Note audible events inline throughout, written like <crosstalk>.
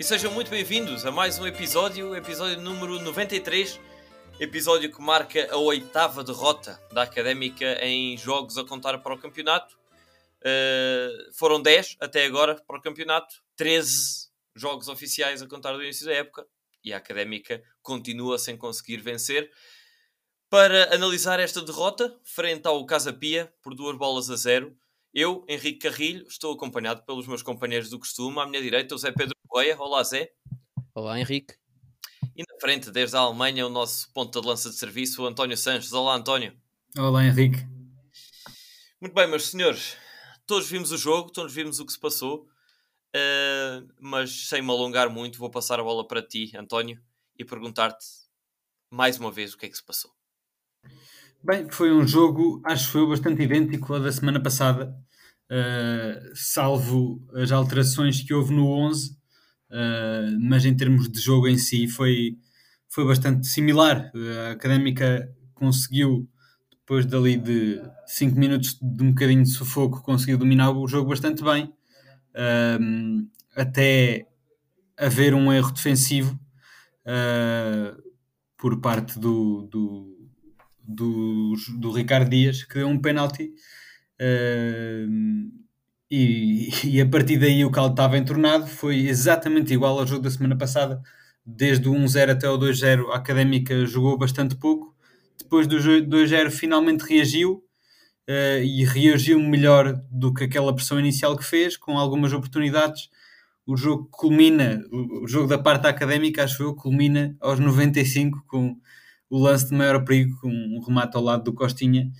e sejam muito bem-vindos a mais um episódio, episódio número 93, episódio que marca a oitava derrota da Académica em jogos a contar para o campeonato. Uh, foram 10 até agora para o campeonato, 13 jogos oficiais a contar do início da época e a Académica continua sem conseguir vencer. Para analisar esta derrota, frente ao Casa Pia, por duas bolas a zero, eu, Henrique Carrilho, estou acompanhado pelos meus companheiros do costume. À minha direita, o Zé Pedro Correia. Olá, Zé. Olá, Henrique. E na frente, desde a Alemanha, o nosso ponto de lança de serviço, o António Sanches. Olá, António. Olá, Henrique. Muito bem, meus senhores. Todos vimos o jogo, todos vimos o que se passou. Uh, mas sem me alongar muito, vou passar a bola para ti, António, e perguntar-te mais uma vez o que é que se passou. Bem, foi um jogo, acho que foi bastante idêntico ao da semana passada, uh, salvo as alterações que houve no 11, uh, eh, mas em termos de jogo em si foi, foi bastante similar. A Académica conseguiu, depois dali de 5 minutos de um bocadinho de sufoco, conseguiu dominar o jogo bastante bem, uh, até haver um erro defensivo por parte do, do do, do Ricardo Dias, que deu um penalti. Uh, e, e, a partir daí o caldo estava entornado, foi exatamente igual ao jogo da semana passada, desde o 1-0 até o 2-0 a Académica jogou bastante pouco, depois do 2-0 finalmente reagiu uh, e reagiu melhor do que aquela pressão inicial que fez, com algumas oportunidades, o jogo culmina, o, jogo da parte académica acho eu, culmina aos 95 com o lance de maior perigo, um remate ao lado do Costinha,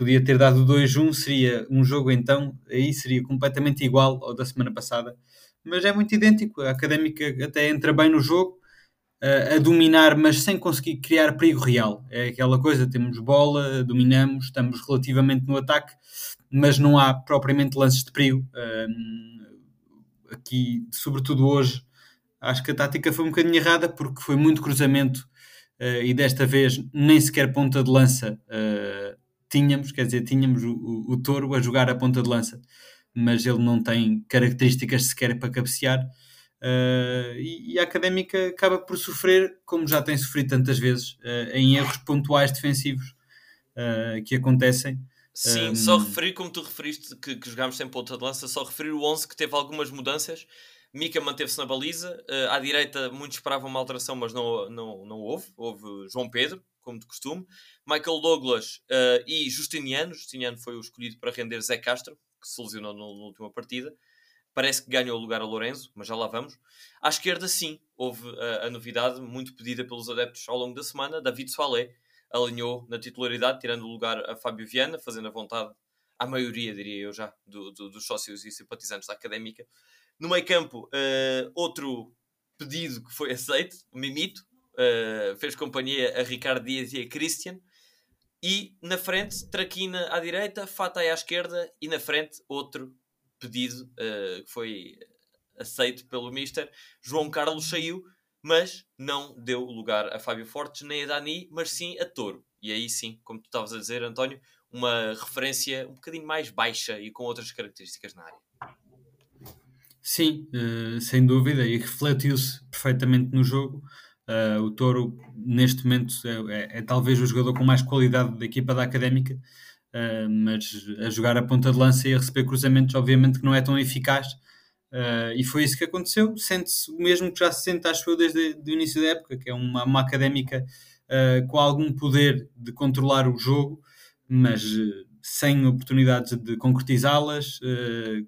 podia ter dado 2-1, seria um jogo então, aí seria completamente igual ao da semana passada. Mas é muito idêntico, a Académica até entra bem no jogo, a dominar, mas sem conseguir criar perigo real. É aquela coisa, temos bola, dominamos, estamos relativamente no ataque, mas não há propriamente lances de perigo. Aqui, sobretudo hoje, acho que a tática foi um bocadinho errada, porque foi muito cruzamento uh, e desta vez nem sequer ponta de lança uh, tínhamos, quer dizer, tínhamos o, o, o Touro a jogar a ponta de lança, mas ele não tem características sequer para cabecear. Uh, e, e, a académica acaba por sofrer, como já tem sofrido tantas vezes, uh, em erros pontuais defensivos uh, que acontecem. Sim, um... só referir, como tu referiste, que, que jogámos sem ponta de lança, só referir o 11 que teve algumas mudanças Mika manteve-se na baliza. À direita, muitos esperavam uma alteração, mas não, não, não houve. Houve João Pedro, como de costume. Michael Douglas uh, e Justiniano. Justiniano foi o escolhido para render Zé Castro, que se lesionou na última partida. Parece que ganhou o lugar a Lourenço, mas já lá vamos. À esquerda, sim, houve a, a novidade muito pedida pelos adeptos ao longo da semana. David Soalé alinhou na titularidade, tirando o lugar a Fábio Viana, fazendo a vontade à maioria, diria eu já, do, do, dos sócios e simpatizantes da Académica. No meio campo, uh, outro pedido que foi <laughs> aceito, o Mimito, uh, fez companhia a Ricardo Dias e a Christian. E na frente, Traquina à direita, Fatai à esquerda e na frente outro pedido uh, que foi aceito pelo Mister. João Carlos saiu, mas não deu lugar a Fábio Fortes nem a Dani, mas sim a Toro. E aí sim, como tu estavas a dizer, António, uma referência um bocadinho mais baixa e com outras características na área. Sim, uh, sem dúvida, e refletiu-se perfeitamente no jogo. Uh, o Toro, neste momento, é, é, é, talvez o jogador com mais qualidade da equipa da Académica, uh, mas a jogar a ponta de lança e a receber cruzamentos, obviamente que não é tão eficaz. e foi isso que aconteceu. Sente-se o mesmo que já se sente, acho eu, desde o início da época, que é uma, uma Académica com algum poder de controlar o jogo, mas sem oportunidades de concretizá-las,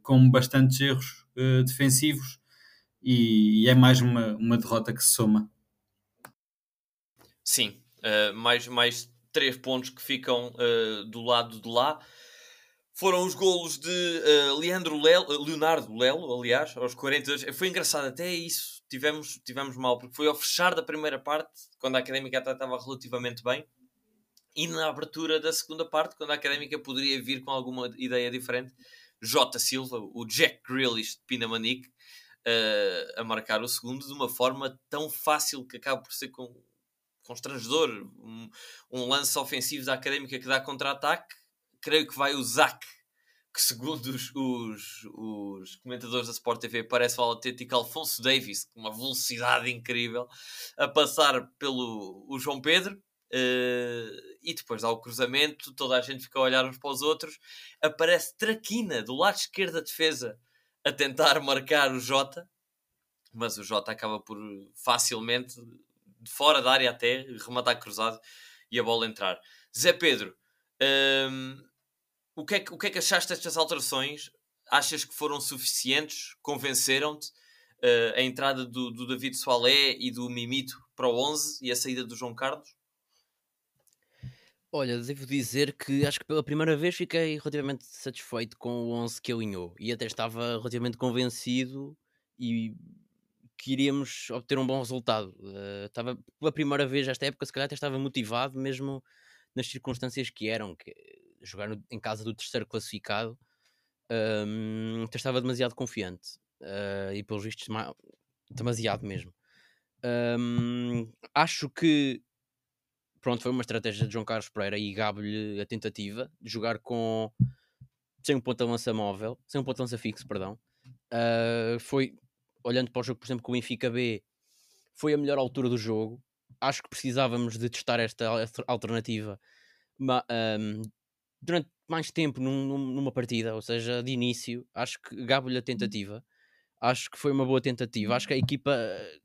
com bastantes erros uh, defensivos e, e, é mais uma, uma derrota que se soma. Sim, uh, mais, mais três pontos que ficam uh, do lado de lá. Foram os golos de Leandro Lelo, Leonardo Lelo, aliás, aos 42. Foi engraçado, até isso tivemos, tivemos mal, porque foi ao fechar da primeira parte, quando a Académica até estava relativamente bem, e na abertura da segunda parte, quando a Académica poderia vir com alguma ideia diferente, J. Silva, o Jack Grealish de Pinamanique, uh, a marcar o segundo de uma forma tão fácil que acaba por ser com, constrangedor. Um, um lance ofensivo da Académica que dá contra-ataque. Creio que vai o Zac que segundo os, os, os, comentadores da Sport TV parece o autêntico Alfonso Davis, com uma velocidade incrível, a passar pelo o João Pedro, uh, e depois dá o cruzamento, toda a gente fica a olhar uns para os outros, aparece Traquina, do lado esquerdo da defesa, a tentar marcar o Jota, mas o Jota acaba por facilmente, de fora da área até, rematar cruzado e a bola entrar. Zé Pedro... Ehm, o que, é que, o que é que achaste destas alterações? Achas que foram suficientes? Convenceram-te? Uh, a entrada do, do David Soalé e do Mimito para o 11 e a saída do João Carlos? Olha, devo dizer que acho que pela primeira vez fiquei relativamente satisfeito com o 11 que alinhou e até estava relativamente convencido e que iríamos obter um bom resultado. Uh, estava pela primeira vez esta época, se calhar até estava motivado, mesmo nas circunstâncias que eram, que jogar no, em casa do terceiro classificado, um, estava demasiado confiante. Uh, e pelos vistos, demasiado mesmo. Um, acho que pronto, foi uma estratégia de João Carlos Pereira e gabe-lhe a tentativa de jogar com sem um ponto de lança móvel, sem um ponto de lança fixo, perdão. Uh, foi olhando para o jogo, por exemplo, com o Benfica B, foi a melhor altura do jogo. Acho que precisávamos de testar esta alternativa um, durante mais tempo num, numa partida, ou seja, de início, acho que gabo-lhe a tentativa. Acho que foi uma boa tentativa. Acho que a equipa eh,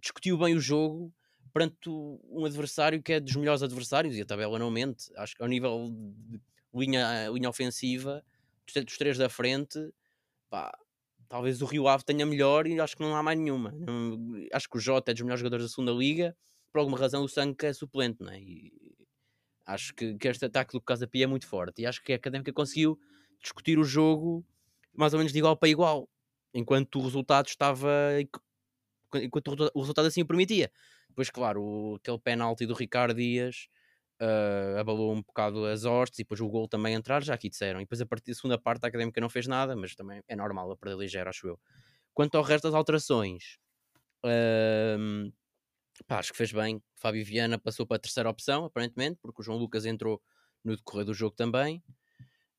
discutiu bem o jogo perante um adversário que é dos melhores adversários e a tabela não mente. Acho que ao nível de linha, linha ofensiva, dos três da frente, pá, talvez o Rio Ave tenha melhor e acho que não há mais nenhuma. acho que o Jota é dos melhores jogadores da segunda liga, por alguma razão o Sank é suplente, né? E Acho que, que este ataque do Casa Pia é muito forte e acho que a Académica conseguiu discutir o jogo mais ou menos de igual para igual, enquanto o resultado estava. enquanto o resultado assim o permitia. Depois, claro, o, aquele penalti do Ricardo Dias uh, abalou um bocado as hostes e depois o gol também entrar, já aqui disseram. E depois a partir da segunda parte a Académica não fez nada, mas também é normal a perder ligeira, acho eu. Quanto ao resto das alterações, uh, Pá, acho que fez bem. Fábio Viana passou para a terceira opção, aparentemente, porque o João Lucas entrou no decorrer do jogo também.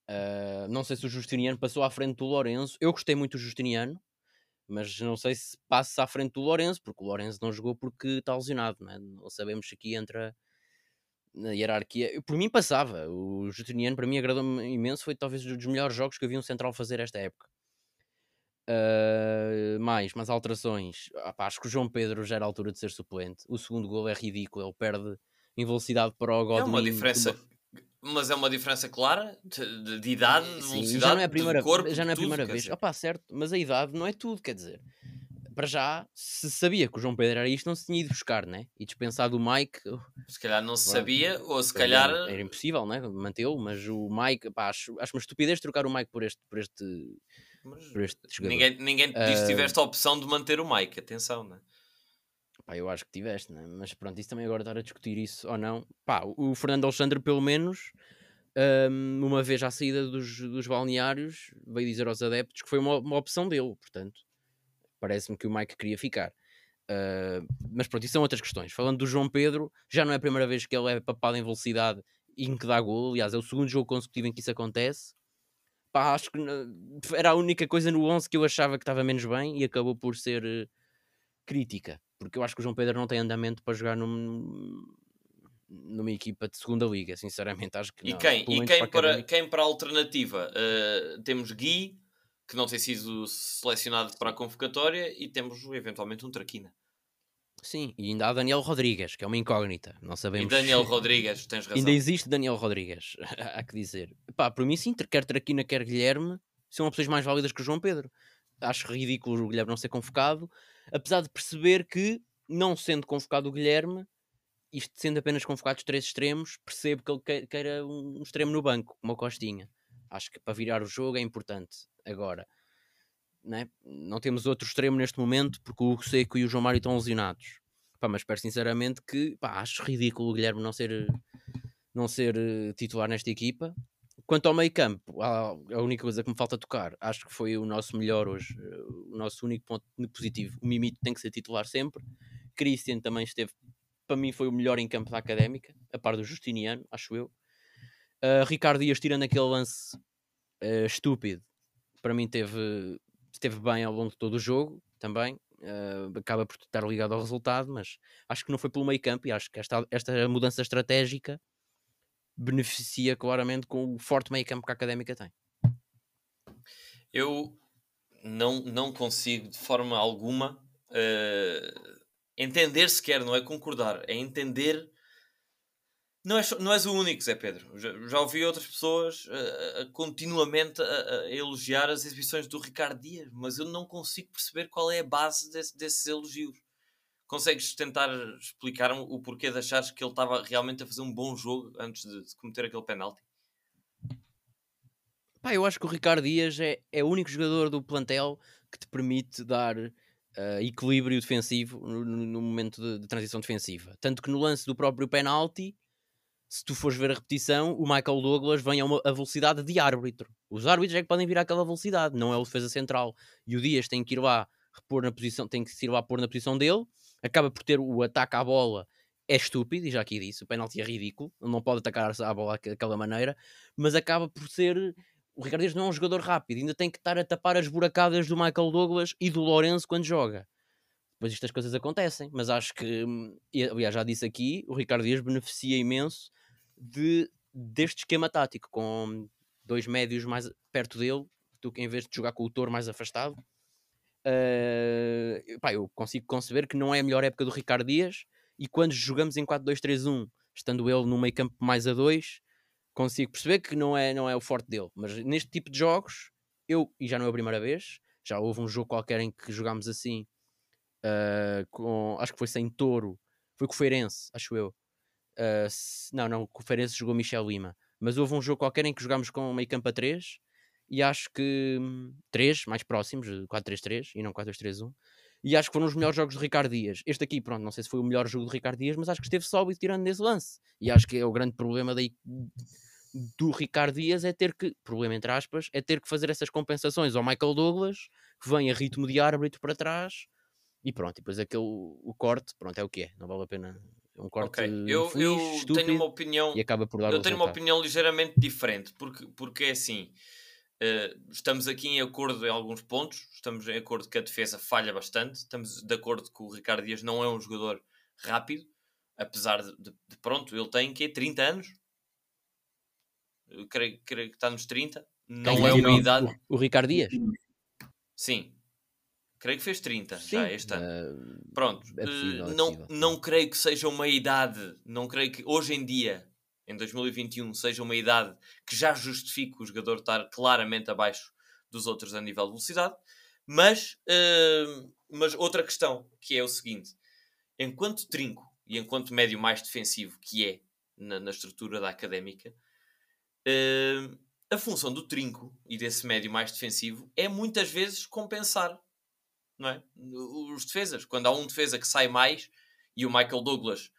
Uh, não sei se o Justiniano passou à frente do Lourenço. Eu gostei muito do Justiniano, mas não sei se passa à frente do Lourenço, porque o Lourenço não jogou porque está lesionado. Não, é? não sabemos se aqui entra na hierarquia. Por mim passava. O Justiniano, para mim, agradou-me imenso. Foi talvez um dos melhores jogos que eu vi um central fazer esta época. Uh, mais, mais alterações. Ah, pá, acho que o João Pedro já era a altura de ser suplente. O segundo gol é ridículo, ele perde em velocidade para o Godwin. É uma diferença, mas é uma diferença clara de, de, de idade, de Sim, velocidade, já não é a primeira, corpo, já não é a primeira vez. Opa, certo, mas a idade não é tudo, quer dizer. Para já, se sabia que o João Pedro era isto, não se tinha ido buscar, né? E dispensado o Mike. Se calhar não se sabia, ou se calhar. Era, era impossível, né? Mantê-lo, mas o Mike, pá, acho, acho uma estupidez trocar o Mike por este, por este Ninguém, ninguém te disse que tiveste a opção de manter o Mike, atenção, né? Pá, eu acho que tiveste, né? mas pronto, isso também agora estar a discutir isso ou não. Pá, o Fernando Alexandre, pelo menos, um, uma vez à saída dos, dos balneários, veio dizer aos adeptos que foi uma, uma opção dele, portanto, parece-me que o Mike queria ficar. Uh, mas pronto, isso são outras questões. Falando do João Pedro, já não é a primeira vez que ele é papado em velocidade e em que dá gol. Aliás, é o segundo jogo consecutivo em que isso acontece pá, acho que era a única coisa no 11 que eu achava que estava menos bem e acabou por ser uh, crítica, porque eu acho que o João Pedro não tem andamento para jogar num, numa equipa de segunda liga, sinceramente acho que e não. Quem? E quem para, quem para a alternativa? Uh, temos Gui, que não tem sido selecionado para a convocatória, e temos eventualmente um Traquina. Sim, e ainda há Daniel Rodrigues, que é uma incógnita. Não sabemos. E Daniel <laughs> Rodrigues, tens razão. Ainda existe Daniel Rodrigues, <laughs> há que dizer. Pá, por mim sim, quer Traquina, quer Guilherme, são opções mais válidas que o João Pedro. Acho ridículo o Guilherme não ser convocado, apesar de perceber que, não sendo convocado o Guilherme, isto sendo apenas convocados três extremos, percebo que ele queira um extremo no banco, como Costinha. Acho que para virar o jogo é importante. Agora, né? não temos outro extremo neste momento porque o Hugo Seco e o João Mário estão lesionados. Pá, mas espero sinceramente que pá, acho ridículo o Guilherme não ser, não ser uh, titular nesta equipa. Quanto ao meio campo, a, única coisa que me falta tocar, acho que foi o nosso melhor hoje, uh, o nosso único ponto positivo. O Mimito tem que ser titular sempre. Christian também esteve, para mim, foi o melhor em campo da académica, a par do Justiniano, acho eu. Uh, Ricardo Dias, tirando aquele lance uh, estúpido. Para mim teve, esteve bem ao longo de todo o jogo também. Uh, acaba por estar ligado ao resultado, mas acho que não foi pelo meio campo e acho que esta, esta mudança estratégica beneficia claramente com o forte meio campo que a Académica tem. Eu não, não consigo de forma alguma uh, entender sequer, não é concordar, é entender. Não és, não és o único, Zé Pedro. Já, já ouvi outras pessoas uh, continuamente a, a, elogiar as exibições do Ricardo Dias, mas eu não consigo perceber qual é a base desse, desses elogios. Consegues tentar explicar o porquê de achares que ele estava realmente a fazer um bom jogo antes de, de cometer aquele penalti? Pá, eu acho que o Ricardo Dias é, é o único jogador do plantel que te permite dar uh, equilíbrio defensivo no, no momento de, de, transição defensiva. Tanto que no lance do próprio penalti, se tu fores ver a repetição, o Michael Douglas vem a, uma, a velocidade de árbitro. Os árbitros é que podem vir àquela velocidade, não é o defesa central. E o Dias tem que ir lá repor na posição, tem que ir lá pôr na posição dele, acaba por ter o ataque à bola é estúpido, e já aqui disse, o penalti é ridículo, não pode atacar a bola daquela maneira, mas acaba por ser o Ricardo Dias não é um jogador rápido, ainda tem que estar a tapar as buracadas do Michael Douglas e do Lourenço quando joga. Depois estas coisas acontecem, mas acho que, hum, aliás, já disse aqui, o Ricardo Dias beneficia imenso de, deste esquema tático, com dois médios mais perto dele, do que em vez de jogar com o Toro mais afastado. Uh, pá, eu consigo conceber que não é a melhor época do Ricardo Dias e quando jogamos em 4-2-3-1, estando ele no meio campo mais a dois, consigo perceber que não é, não é o forte dele, mas neste tipo de jogos, eu, e já não é a primeira vez, já houve um jogo qualquer em que jogámos assim, uh, com, acho que foi sem touro, foi com o Feirense, acho eu. Uh, não, não, com o jogou Michel Lima, mas houve um jogo qualquer em que jogámos com meio campo a 3 e acho que 3, mais próximos, 4-3-3 e não 4-2-3-1. E acho que foram os melhores jogos de Ricardo Dias. Este aqui, pronto, não sei se foi o melhor jogo de Ricardo Dias, mas acho que esteve sólido tirando nesse lance. E acho que é o grande problema daí do Ricardo Dias é ter que, problema entre aspas, é ter que fazer essas compensações ao Michael Douglas, que vem a ritmo de árbitro para trás, e pronto, e depois aquele o corte, pronto, é o que é, não vale a pena. É um corte okay. eu, eu tenho uma opinião e acaba por dar Eu tenho uma opinião ligeiramente diferente, porque, porque é assim. Uh, estamos aqui em acordo em alguns pontos, estamos em acordo que a defesa falha bastante, estamos de acordo que o Ricardo Dias não é um jogador rápido, apesar de, de, de pronto, ele tem que 30 anos, creio, creio que está nos 30. Não é uma idade. O, o Ricardo Dias? Sim. Creio que fez 30 Sim. já este ano. Uh, Pronto. É possível, é não, não creio que seja uma idade. Não creio que hoje em dia, em 2021, seja uma idade que já justifique o jogador estar claramente abaixo dos outros a nível de velocidade. Mas, uh, mas outra questão que é o seguinte: enquanto trinco e enquanto médio mais defensivo que é na, na estrutura da académica, uh, a função do trinco e desse médio mais defensivo é muitas vezes compensar não é? os defesas. Quando há um defesa que sai mais e o Michael Douglas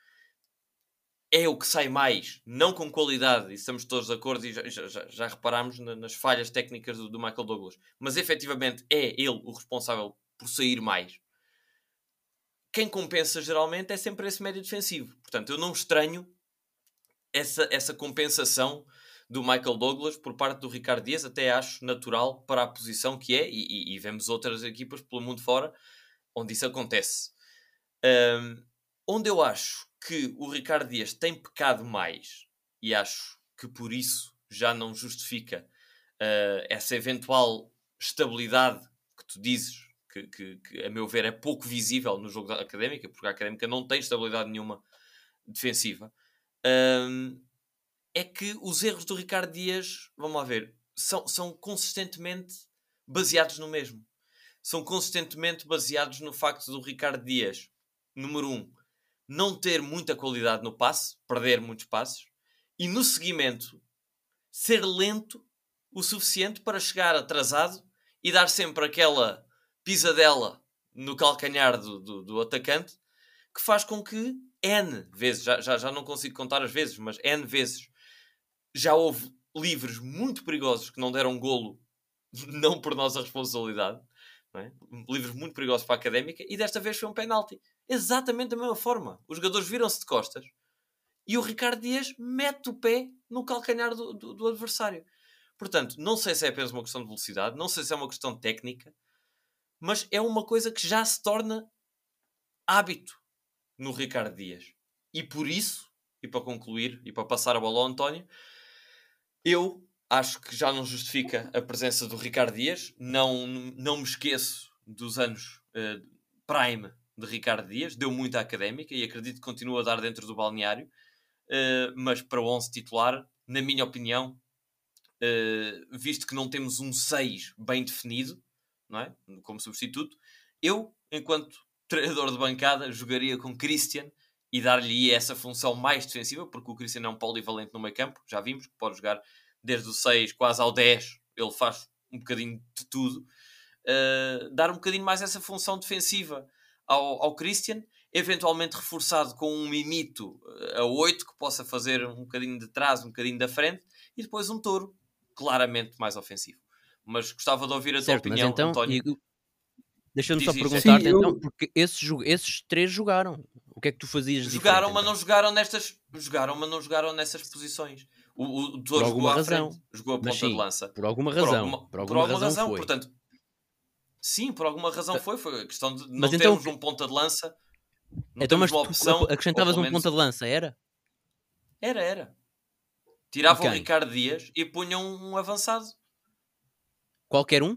é o que sai mais, não com qualidade, e estamos todos de acordo e já, já, já reparámos na, nas falhas técnicas do, do, Michael Douglas, mas efetivamente é ele o responsável por sair mais. Quem compensa geralmente é sempre esse médio defensivo. Portanto, eu não estranho essa, essa compensação do Michael Douglas por parte do Ricardo Dias, até acho natural para a posição que é, e, e, vemos outras equipas pelo mundo fora onde isso acontece. Um, onde eu acho que o Ricardo Dias tem pecado mais, e acho que por isso já não justifica uh, essa eventual estabilidade que tu dizes, que, que, que, a meu ver é pouco visível no jogo da Académica, porque a Académica não tem estabilidade nenhuma defensiva. Um, é que os erros do Ricardo Dias, vamos lá ver, são, são consistentemente baseados no mesmo. São consistentemente baseados no facto do Ricardo Dias, número um, não ter muita qualidade no passe, perder muitos passes, e no seguimento, ser lento o suficiente para chegar atrasado e dar sempre aquela pisadela no calcanhar do, do, do atacante que faz com que N vezes, já, já, já não consigo contar as vezes, mas N vezes já houve livros muito perigosos que não deram golo, <laughs> não por nossa responsabilidade, é? livros muito perigosos para a académica, e desta vez foi um penalti. Exatamente da mesma forma. Os jogadores viram-se de costas e o Ricardo Dias mete o pé no calcanhar do, do, do adversário. Portanto, não sei se é apenas uma questão de velocidade, não sei se é uma questão técnica, mas é uma coisa que já se torna hábito no Ricardo Dias. E por isso, e para concluir, e para passar a bola ao António, eu acho que já não justifica a presença do Ricardo Dias. Não, não me esqueço dos anos uh, prime de Ricardo Dias, deu muito à académica e acredito que continua a dar dentro do balneário. Uh, mas para o 11 titular, na minha opinião, uh, visto que não temos um 6 bem definido, não é? como substituto, eu, enquanto treinador de bancada, jogaria com Christian e dar-lhe essa função mais defensiva, porque o Christian é um polivalente no meio campo, já vimos que pode jogar desde o 6 quase ao 10, ele faz um bocadinho de tudo. Uh, dar um bocadinho mais essa função defensiva ao, ao Christian, eventualmente reforçado com um mimito eh, a 8 que possa fazer um bocadinho de trás, um bocadinho da frente, e depois um touro claramente mais ofensivo. Mas gostava de ouvir a certo, tua opinião, então, António. Deixa-me só perguntar-te então, porque esses, esses três jogaram. O que é que tu fazias Jogaram, mas então? não jogaram nestas. Jogaram, mas não jogaram nessas posições. O, o, o Touro jogou à razão. frente, jogou a ponta sim, de lança. Por alguma razão. Por alguma, por alguma, por alguma razão, foi. portanto. Sim, por alguma razão foi. Foi a questão de não mas então, termos um ponta de lança. então, mas opção, acrescentavas um ponta de lança, era? Era, era. Tiravam o Ricardo Dias e punham um avançado. Qualquer um?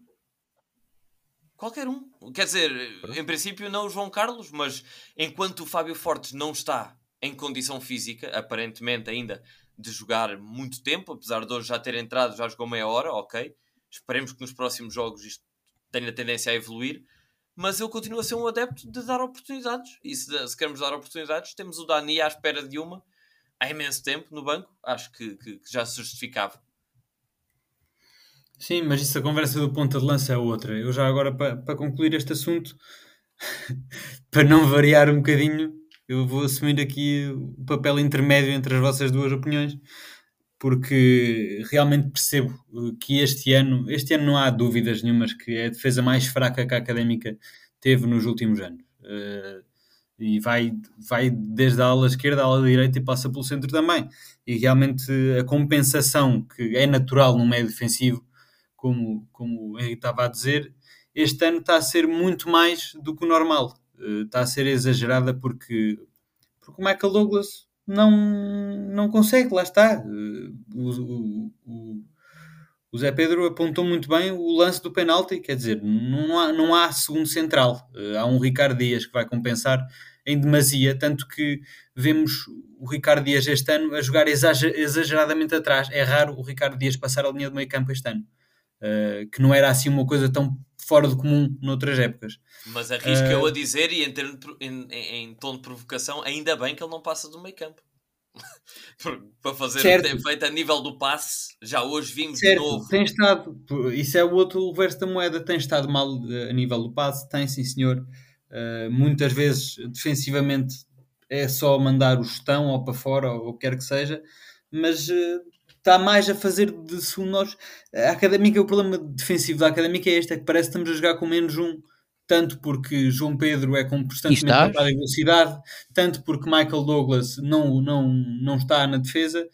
Qualquer um. Quer dizer, em princípio não o João Carlos, mas enquanto o Fábio Fortes não está em condição física, aparentemente ainda de jogar muito tempo, apesar de hoje já ter entrado, já jogou meia hora, ok. Esperemos que nos próximos jogos isto tenha tendência a evoluir. Mas eu continuo a ser um adepto de dar oportunidades. E se, se queremos dar oportunidades, temos o Dani à espera de uma há imenso tempo no banco. Acho que, que, que já se justificava. Sim, mas isso a conversa do ponta de lança é outra. Eu já agora, para, para concluir este assunto, <laughs> para não variar um bocadinho, eu vou assumir aqui o papel intermédio entre as vossas duas opiniões, porque realmente percebo que este ano, este ano não há dúvidas nenhumas que é a defesa mais fraca que a Académica teve nos últimos anos. Uh, e vai, vai desde a ala esquerda à ala direita e passa pelo centro também. E realmente a compensação que é natural no meio defensivo como, como o Henrique estava a dizer, este ano está a ser muito mais do que o normal. Uh, está a ser exagerada porque, porque o Michael Douglas não, não consegue, lá está. Uh, o, o, o, Zé Pedro apontou muito bem o lance do penalti, quer dizer, não há, não há segundo central. Uh, há um Ricardo Dias que vai compensar em demasia, tanto que vemos o Ricardo Dias este ano a jogar exageradamente atrás. É raro o Ricardo Dias passar a linha do meio campo este ano uh, que não era assim uma coisa tão fora do comum noutras épocas. Mas arrisco uh, eu a dizer, e em, termo em, em, em, tom de provocação, ainda bem que ele não passa do meio campo. <laughs> para fazer certo. o que tem feito a nível do passe, já hoje vimos certo, de novo. Tem estado, isso é o outro reverso da moeda, tem estado mal a nível do passe, tem sim senhor. Uh, muitas vezes defensivamente é só mandar o chutão ou para fora ou o que quer que seja, mas uh, está mais a fazer de segundo A académica, o problema defensivo da académica é este: é que parece que estamos a jogar com menos um. Tanto porque João Pedro é constantemente em velocidade, tanto porque Michael Douglas não, não, não está na defesa.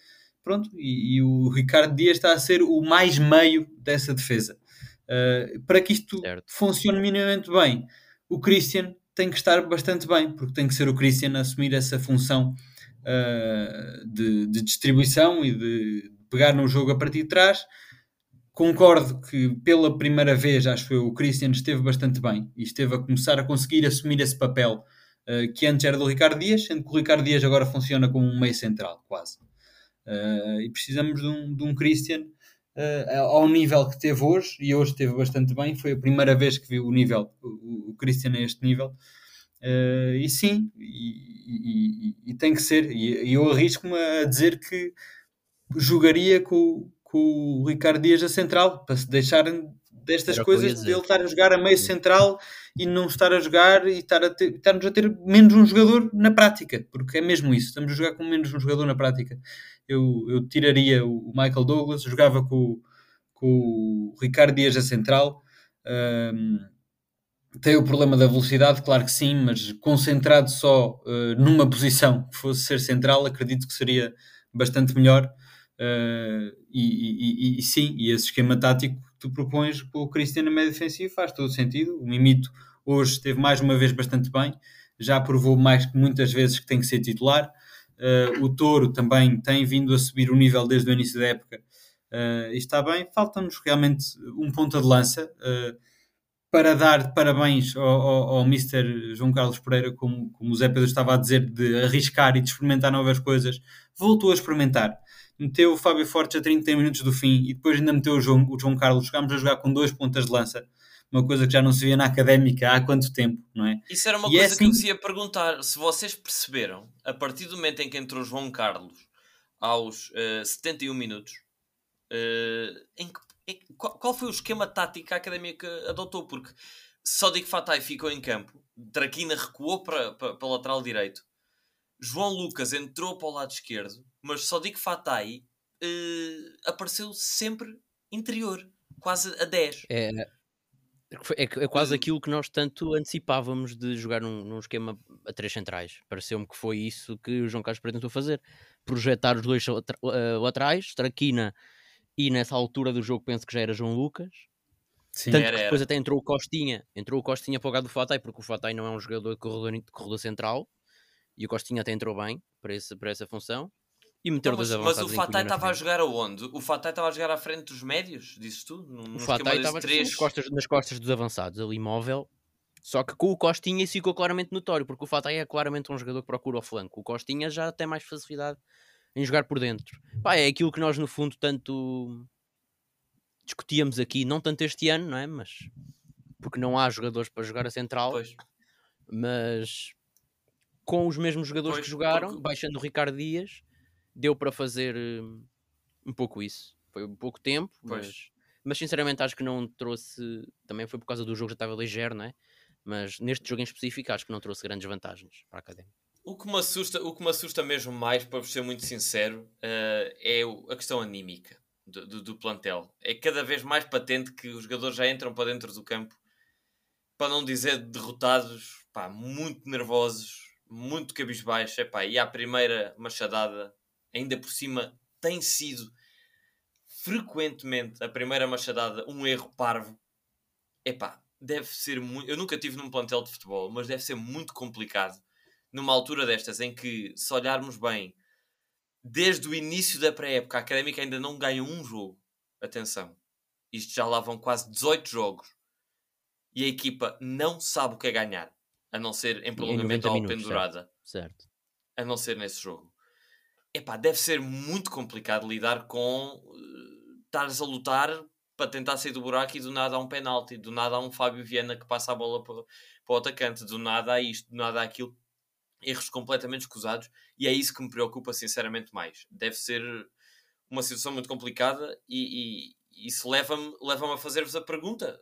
Pronto, e, e o Ricardo Dias está a ser o mais meio dessa defesa. Uh, para que isto certo. funcione minimamente bem, o Christian tem que estar bastante bem, porque tem que ser o Christian a assumir essa função uh, de, de, distribuição e de, pegar no jogo a partir de trás. Concordo que pela primeira vez, acho eu, o Christian esteve bastante bem e esteve a começar a conseguir assumir esse papel uh, que antes era do Ricardo Dias, sendo que o Ricardo Dias agora funciona como um meio central, quase. Uh, e precisamos de um, de um Christian uh, ao nível que teve hoje, e hoje esteve bastante bem. Foi a primeira vez que vi o nível, o, o Christian a este nível. E sim, e, e, e, tem que ser. E, e eu arrisco-me a dizer que jogaria com, com o Ricardo Dias a central, para se deixarem destas Era coisas de ele estar a jogar a meio central e não estar a jogar e estar a ter, estarmos a ter menos um jogador na prática, porque é mesmo isso, estamos a jogar com menos um jogador na prática. Eu, eu tiraria o Michael Douglas, jogava com, com o Ricardo Dias a central. Um, tem o problema da velocidade, claro que sim, mas concentrado só uh, numa posição que fosse ser central, acredito que seria bastante melhor. Uh, e, e, e, sim, e esse esquema tático que tu propões com o Cristiano na média defensiva faz todo sentido. O Mimito hoje esteve mais uma vez bastante bem, já provou mais que muitas vezes que tem que ser titular. Uh, o Touro também tem vindo a subir o nível desde o início da época uh, e está bem. Falta-nos realmente um ponta de lança para dar parabéns ao, ao, ao Mr. João Carlos Pereira, como, como o Zé Pedro estava a dizer, de arriscar e de experimentar novas coisas. Voltou a experimentar meteu o Fábio Fortes a 30 minutos do fim e depois ainda meteu o João, o João Carlos. Jogámos a jogar com dois pontas de lança, uma coisa que já não se via na académica há quanto tempo, não é? Isso era uma e coisa é assim... que eu vos ia perguntar. Se vocês perceberam, a partir do momento em que entrou João Carlos aos uh, eh, 71 minutos, uh, em que, em, qual, qual, foi o esquema tático que a académica adotou? Porque Sodic Fatai ficou em campo, Traquina recuou para, para, para o lateral direito, João Lucas entrou para o lado esquerdo mas só digo Fatai uh, apareceu sempre interior, quase a 10. É, é, é quase aquilo que nós tanto antecipávamos de jogar num, num esquema a três centrais. Pareceu-me que foi isso que o João Carlos tentou fazer. Projetar os dois uh, laterais, Traquina e nessa altura do jogo penso que já era João Lucas. Sim, Tanto era, que depois era. até entrou o Costinha, entrou o Costinha para o lugar do Fatai, porque o Fatai não é um jogador de corredor, de corredor central, e o Costinha até entrou bem para, esse, para essa função e meter dois avançados. Mas o Fatai estava a jogar aonde? O Fatai estava a jogar à frente dos médios, dizes tu? Num, o Fatai estava três... nas, costas, nas costas dos avançados, ali móvel. Só que com o Costinha isso ficou claramente notório, porque o Fatai é claramente um jogador que procura o flanco. O Costinha já tem mais facilidade em jogar por dentro. Pá, é aquilo que nós no fundo tanto discutíamos aqui, não tanto este ano, não é? Mas porque não há jogadores para jogar a central. Pois. Mas com os mesmos jogadores pois, que jogaram, porque... baixando o Ricardo Dias, deu para fazer hum, um pouco isso. Foi um pouco tempo, mas, mas sinceramente acho que não trouxe. Também foi por causa do jogo já estava ligeiro, não é? Mas neste jogo em específico acho que não trouxe grandes vantagens para a academia. O que me assusta, o que me assusta mesmo mais, para ser muito sincero, uh, é a questão anímica do, do, do, plantel. É cada vez mais patente que os jogadores já entram para dentro do campo, para não dizer derrotados, pá, muito nervosos, muito cabisbaixos. Epá, e à primeira machadada ainda por cima tem sido frequentemente a primeira machadada um erro parvo, epá, deve ser muito. Eu nunca tive num plantel de futebol, mas deve ser muito complicado numa altura destas em que, se olharmos bem, desde o início da pré-época, a académica ainda não ganha um jogo. Atenção, isto já lá vão quase 18 jogos e a equipa não sabe o que é ganhar, a não ser em prolongamento ou pendurada. Certo. certo. A não ser nesse jogo epá, deve ser muito complicado lidar com uh, estares a lutar para tentar sair do buraco e do nada há um penalti, do nada há um Fábio Viana que passa a bola para, para o atacante, do nada há isto, do nada há aquilo. Erros completamente escusados e é isso que me preocupa sinceramente mais. Deve ser uma situação muito complicada e, e isso leva-me leva a fazer-vos a pergunta,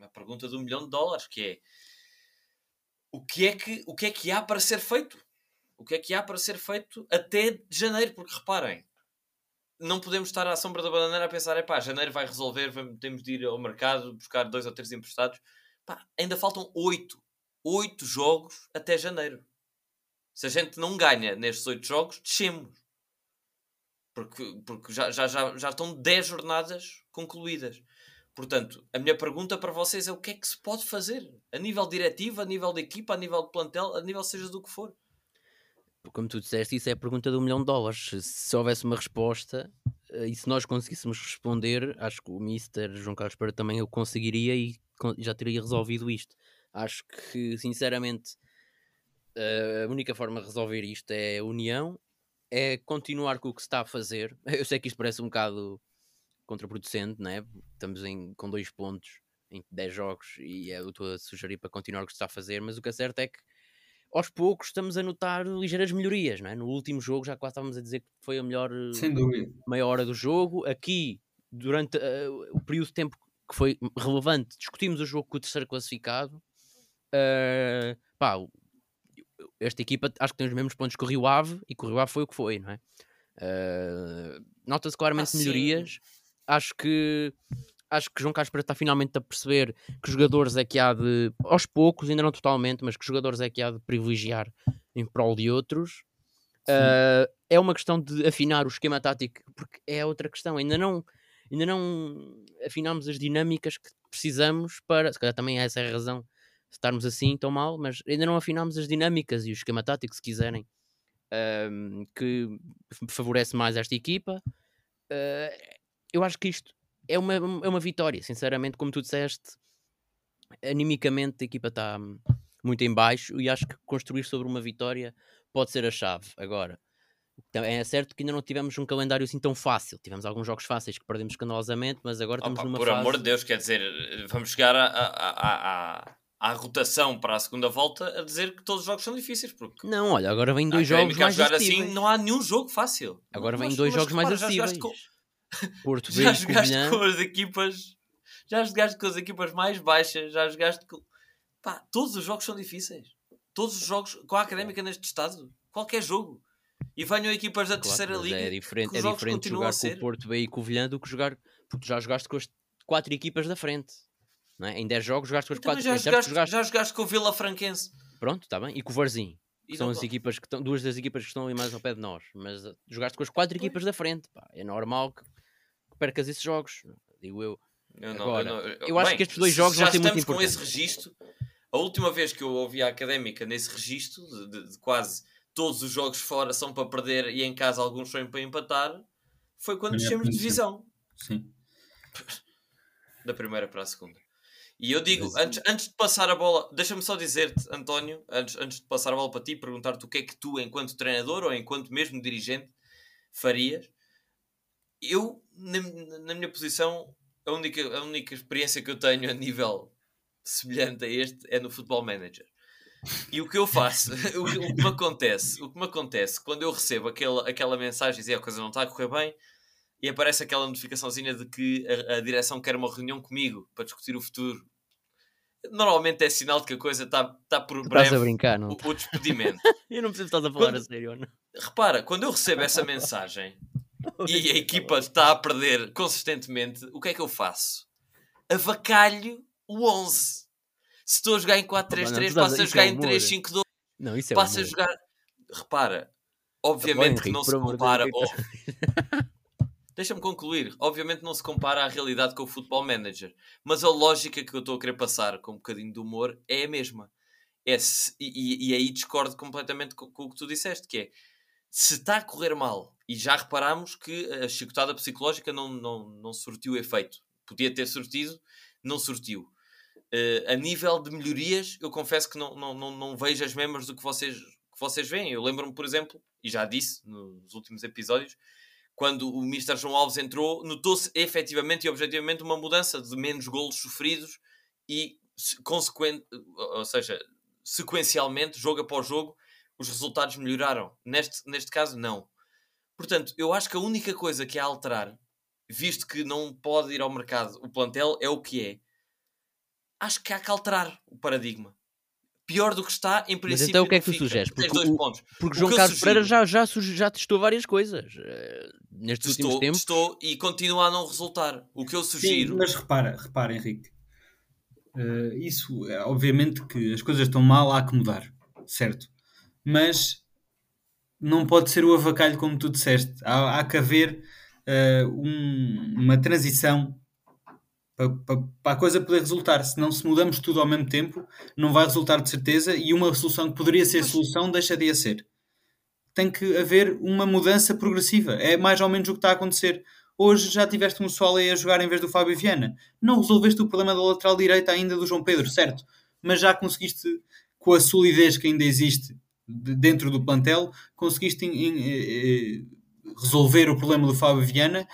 a pergunta do milhão de dólares, que é o que é que, o que, é que há para ser feito? O que é que há para ser feito até janeiro, porque reparem, não podemos estar à sombra da bananeira a pensar, é pá, janeiro vai resolver, vamos, temos de ir ao mercado buscar dois ou três emprestados. Pá, ainda faltam oito, oito jogos até janeiro. Se a gente não ganha nestes oito jogos, descemos. Porque, porque já, já, já, já estão dez jornadas concluídas. Portanto, a minha pergunta para vocês é o que é que se pode fazer? A nível diretivo, a nível de equipa, a nível de plantel, a nível seja do que for como tu disseste, isso é a pergunta do milhão de dólares. Se, se houvesse uma resposta eh, e se nós conseguíssemos responder, acho que o Mister João Carlos Pereira também eu conseguiria e já teria resolvido isto. Acho que, sinceramente, a única forma de resolver isto é união, é continuar com o que se está a fazer. <laughs> Eu sei que isto parece um bocado contraproducente, né? estamos em, com dois pontos em 10 jogos e eu estou a sugerir para continuar o que se está a fazer, mas o que é certo é que aos poucos estamos a notar ligeiras melhorias, não é? No último jogo já quase estávamos a dizer que foi a melhor Sem dúvida. meia hora do jogo. Aqui, durante uh, o período de tempo que foi relevante, discutimos o jogo com o terceiro classificado. Uh, pá, esta equipa acho que tem os mesmos pontos que o Rio Ave e que o Rio Ave foi o que foi, não é? Uh, Nota-se claramente ah, melhorias. Acho que acho que João Carlos está finalmente a perceber que jogadores é que há de, aos poucos, ainda não totalmente, mas que jogadores é que há de privilegiar em prol de outros. Uh, é uma questão de afinar o esquema tático, porque é outra questão. Ainda não, ainda não afinamos as dinâmicas que precisamos para. Se calhar também essa é a razão de estarmos assim tão mal, mas ainda não afinamos as dinâmicas e o esquema tático, se quiserem, uh, que favorece mais esta equipa. Uh, eu acho que isto é uma, é uma vitória, sinceramente, como tu disseste, animicamente a equipa está muito em baixo e acho que construir sobre uma vitória pode ser a chave. Agora, é certo que ainda não tivemos um calendário assim tão fácil. Tivemos alguns jogos fáceis que perdemos escandalosamente, mas agora estamos Opa, numa por fase... amor de Deus, quer dizer, vamos chegar à, à, à, à, rotação para a segunda volta a dizer que todos os jogos são difíceis. Porque não, olha, agora vem dois jogos mais jogar assim, não há nenhum jogo fácil. Agora vem dois jogos mais acessíveis. Porto, <laughs> já jogaste com as equipas já jogaste com as equipas mais baixas, já jogaste com. Pá, todos os jogos são difíceis. Todos os jogos com a académica neste estado. Qualquer jogo. E venham equipas da claro, terceira liga. É diferente, é diferente jogar com o Porto B e com o Vilhã do que jogar. Porque já jogaste com as quatro equipas da frente. Não é? Em 10 jogos jogaste com as então, quatro já, jogaste, jogaste... já jogaste com o Vila Franquense. Pronto, está bem. E com o Varzim. São as equipas que estão, duas das equipas que estão ali mais ao pé de nós. Mas uh, jogaste com as quatro equipas da frente. Pá. É normal que percas esses jogos. Digo eu. Eu, não, Agora, eu, não, eu, eu acho bem, que estes dois jogos vão ser muito importantes. com esse registro. A última vez que eu ouvi a Académica nesse registro, de, de, de, quase todos os jogos fora são para perder e em casa alguns são para empatar, foi quando descemos de divisão. Sim. Da primeira para a segunda. E eu digo, antes, antes de passar a bola, deixa-me só dizer-te, António, antes, antes de passar a bola para ti, perguntar-te o que é que tu, enquanto treinador ou enquanto mesmo dirigente, farias. Eu, na, na minha posição, a única, a única experiência que eu tenho a nível semelhante a este é no Football Manager. E o que eu faço, <laughs> o, que, o que me acontece, o que me acontece quando eu recebo aquela, aquela mensagem e a coisa não está a correr bem e aparece aquela notificaçãozinha de que a, a direção quer uma reunião comigo para discutir o futuro. Normalmente é sinal de que a coisa está tá por breve. Estás a brincar, não? O, o despedimento. <laughs> eu não preciso estar a falar quando, a sério, não? Repara, quando eu recebo essa mensagem e a equipa está a perder consistentemente, o que é que eu faço? Avacalho o 11. Se estou a jogar em 4-3-3, passo a jogar é em 3-5-2. Não, isso é Passo a jogar. Repara, obviamente que não se compara. Oh. <laughs> Deixa-me concluir. Obviamente não se compara à realidade com o Football Manager. Mas a lógica que eu estou a querer passar com um bocadinho de humor é a mesma. É se, e, e, aí discordo completamente com, com o que tu disseste, que é se está a correr mal e já reparámos que a chicotada psicológica não, não, não surtiu efeito. Podia ter surtido, não surtiu. Uh, a nível de melhorias, eu confesso que não, não, não, não vejo as mesmas do que vocês, que vocês veem. Eu lembro-me, por exemplo, e já disse nos últimos episódios, quando o Mr. João Alves entrou, notou-se efetivamente e objetivamente uma mudança de menos golos sofridos e, consequente, ou seja, sequencialmente, jogo após jogo, os resultados melhoraram. Neste, neste caso, não. Portanto, eu acho que a única coisa que é alterar, visto que não pode ir ao mercado o plantel, é o que é. Acho que há que alterar o paradigma. Pior do que está, em princípio. Mas então o que é que tu sugeres? Porque, dois o, pontos. porque o João Carlos Pereira já, já, já testou várias coisas uh, nestes testou, últimos tempos. Testou e continua a não resultar. O que eu sugiro. Sim, mas repara, repara, Henrique. Uh, isso, é, obviamente que as coisas estão mal, há que mudar, certo? Mas não pode ser o avacalho como tu disseste. Há, há que haver uh, um, uma transição para, para, para, a coisa poder resultar. Se não se mudamos tudo ao mesmo tempo, não vai resultar de certeza e uma solução que poderia ser solução deixa de a ser. Tem que haver uma mudança progressiva. É mais ou menos o que está a acontecer. Hoje já tiveste um sol aí a jogar em vez do Fábio Viana. Não resolveste o problema da lateral direita ainda do João Pedro, certo? Mas já conseguiste, com a solidez que ainda existe dentro do plantel, conseguiste em, em, em, eh, resolver o problema do Fábio Viana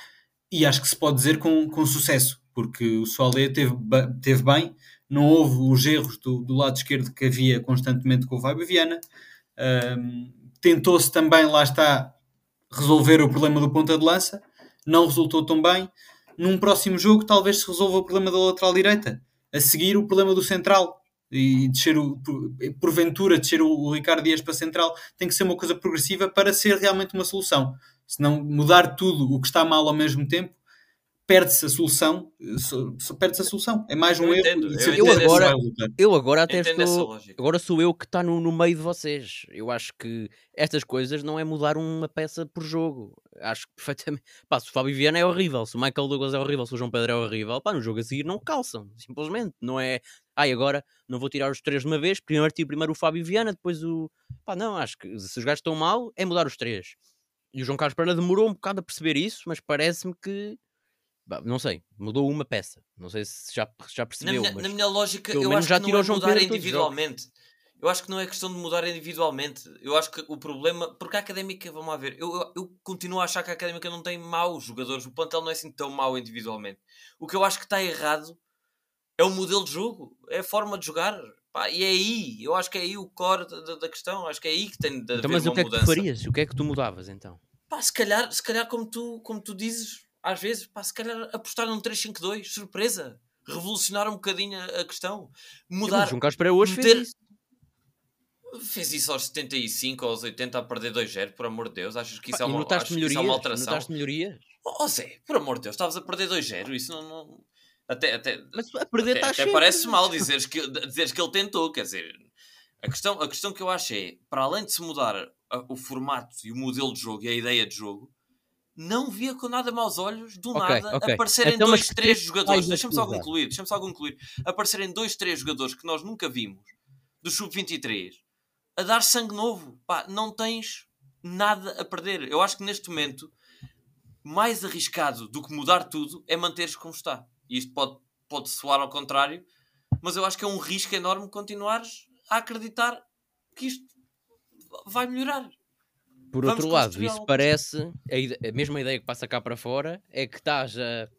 e acho que se pode dizer com, com sucesso, porque o Solé teve, teve bem, não houve os erros do, do lado esquerdo que havia constantemente com o Fábio Viana. Um, Tentou-se também, lá está, resolver o problema do ponta de lança, não resultou tão bem. Num próximo jogo, talvez se resolva o problema da lateral direita. A seguir, o problema do central e descer o, porventura descer o, o Ricardo Dias para central tem que ser uma coisa progressiva para ser realmente uma solução. Se não mudar tudo o que está mal ao mesmo tempo, perde-se a solução, so- so- perde-se a solução. É mais um Eu erro. entendo, eu vai resultar. Eu agora até Entendo estou. Agora sou eu que está no, no meio de vocês. Eu acho que estas coisas não é mudar uma peça por jogo. Acho que perfeitamente. <laughs> Pá, se o Fábio Viana é horrível, se o Michael Douglas é horrível, se o João Pedro é horrível, pá, no jogo a seguir não calçam. Simplesmente. Não é. Ai, agora não vou tirar os três de uma vez. Primeiro tiro primeiro o Fábio Viana, depois o. Pá, não, acho que se os gajos estão mal, é mudar os três. E o João Carlos Pereira demorou um bocado a perceber isso, mas parece-me que. Bah, não sei, mudou uma peça. Não sei se já, já Na percebeu. minha, mas... na minha lógica, eu acho já que não é mudar Pedro individualmente. Eu acho que não é questão de mudar individualmente. Eu acho que o problema. Porque a académica, vamos lá ver, eu, eu, eu continuo a achar que a académica não tem maus jogadores. O plantel não é assim tão mau individualmente. O que eu acho que está errado é o modelo de jogo, é a forma de jogar. Pá, e é aí, eu acho que é aí o core da, da- questão. Acho que é aí que tem de Então, mas uma o que é que tu farias? O que é que tu mudavas então? Pá, se calhar, se calhar como, tu, como tu dizes, às vezes, pá, se calhar apostar num 3-5-2, surpresa. Revolucionar um bocadinho a, a questão. Mudar. o João Carlos Pereira hoje meter- fez isso. Fez isso aos 75 ou aos 80 a perder 2-0, por amor de Deus. Achas que isso, Pá, é, uma, achas que isso é uma alteração? Notaste melhorias? Oh, Zé, por amor de Deus, estavas a perder 2-0. Isso não. não... Até, até, Mas a perder até, até parece mal dizeres que, dizeres que ele tentou. Quer dizer, a questão, a questão que eu acho é: para além de se mudar a- o formato e o modelo de jogo e a ideia de jogo, não via com nada maus olhos, do Ok, nada, ok. aparecerem Então, dois, três três jogadores. vais Deixa-me só concluir, deixa-me só concluir. Aparecerem dois, três jogadores que nós nunca vimos do Sub-23 a dar sangue novo. Pá, não tens nada a perder. Eu acho que neste momento, mais arriscado do que mudar tudo é manter-se como está. E isto pode, pode soar ao contrário, mas eu acho que é um risco enorme continuares a acreditar que isto vai melhorar. Por Vamos outro lado, isso parece. A, a mesma ideia que passa cá para fora é que estás a.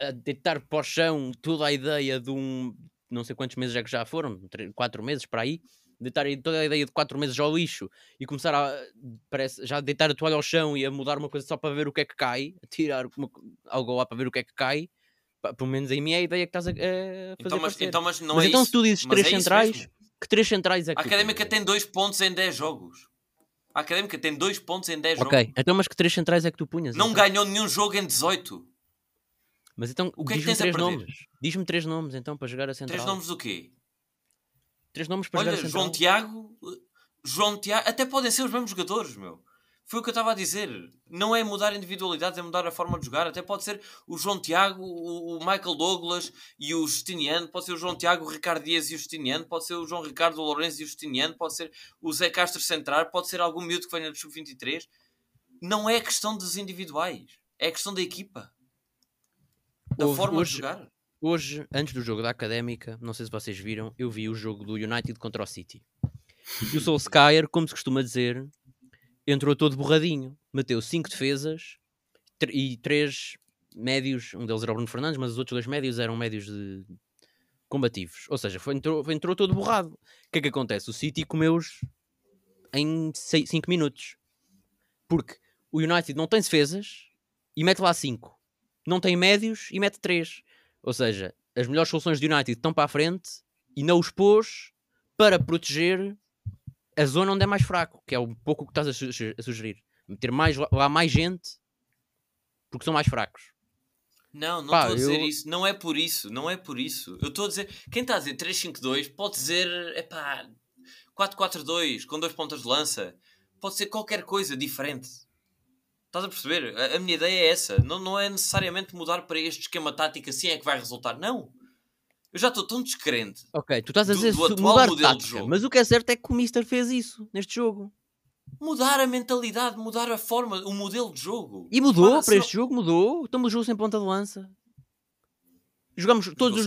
a deitar para o chão toda a ideia de um. Não sei quantos meses é que já foram, tre- quatro meses para aí. Deitar aí toda a ideia de quatro meses ao lixo e começar a. Parece, já deitar a toalha ao chão e a mudar uma coisa só para ver o que é que cai, a tirar uma algo lá para ver o que é que cai. Pá, Pelo menos em mim é a ideia que estás a, a fazer. Então, mas, então, mas não Mas é então isso. se tu dizes Mas três é centrais, que três centrais é que A Académica tem 2 pontos em 10 jogos. A Académica tem 2 pontos em 10 Ok, jogos. então mas que três centrais é que tu punhas? Não então? ganhou nenhum jogo em 18. Mas então, O que é diz-me a três nomes. Diz-me três nomes então para jogar a central. Três nomes do quê? Três nomes para Olha, central. João Tiago, João Tiago, até podem ser os mesmos jogadores, meu. Foi o que eu estava a dizer. Não é mudar individualidades, é mudar a forma de jogar. Até pode ser o João Tiago, o o Michael Douglas e o Justiniano. Pode ser o João Tiago, o Ricardo Dias e o Justiniano. Pode ser o João Ricardo, o Lourenço e o Justiniano. Pode ser o Zé Castro Centrar. Pode ser algum miúdo que venha do Sub-23. Não é questão dos individuais. É questão da equipa. Da Houve- forma hoje- de jogar. Hoje, antes do jogo da Académica, não sei se vocês viram, eu vi o jogo do United contra o City. E o Solskjaer, como se costuma dizer, entrou todo borradinho. Meteu cinco defesas e três médios. Um deles era o Bruno Fernandes, mas os outros dois médios eram médios de combativos. Ou seja, foi, entrou, foi- entrou todo borrado. O que é que acontece? O City comeu-os em 5 minutos. Porque o United não tem defesas e mete lá 5. Não tem médios e mete 3. Ou seja, as melhores soluções do United estão para a frente e não os pôs para proteger a zona onde é mais fraco, que é um pouco o que estás a, suge- a sugerir. Meter mais, lá- mais gente porque são mais fracos. Não, não Pá, estou a dizer eu- isso. Não é por isso. Não é por isso. Eu estou a dizer. Quem está a dizer 3-5-2 pode dizer. Epá, 4-4-2 com dois pontas de lança. Pode ser qualquer coisa diferente. Estás a perceber? A, a minha ideia é essa. Não, não é necessariamente mudar para este esquema tático assim é que vai resultar. Não. Eu já estou tão descrente. Ok, tu estás a Do- dizer do atual mudar modelo de tática, jogo. mas o que é certo é que o Mister fez isso neste jogo. Mudar a mentalidade, mudar a forma, o modelo de jogo. E mudou para se este jogo, mudou. Estamos jogos sem ponta de lança. Jogamos todos os,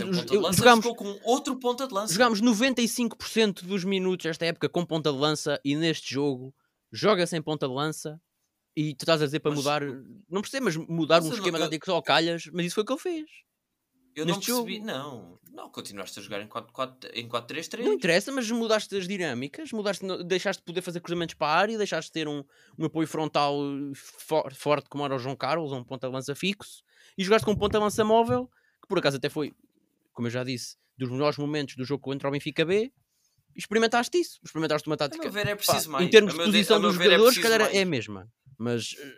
lança, com outro ponta de lança. Jogámos 95% dos minutos esta época com ponta de lança e neste jogo joga sem ponta de lança e tu estás a dizer para Mas- mudar, não percebo, mas mudar Mas um eu não- esquema eu- tático só calhas, mas isso foi o que ele fez. Eu não percebi. jogo. Não, não, continuaste a jogar em 4-4 em 4-3-3. Não interessa, mas mudaste as dinâmicas, mudaste, deixaste de poder fazer cruzamentos para a área, deixaste de ter um, um apoio frontal for- forte como era o João Carlos, um ponta de lança fixo, e jogaste com um ponta de lança móvel, que por acaso até foi, como eu já disse, dos melhores momentos do jogo contra o Benfica B, e experimentaste isso, experimentaste uma A tática. meu ver é Pá, preciso mais. em termos A de de- posição a meu dos é jogadores, se preciso calhar é a mais. mesma, mas eh,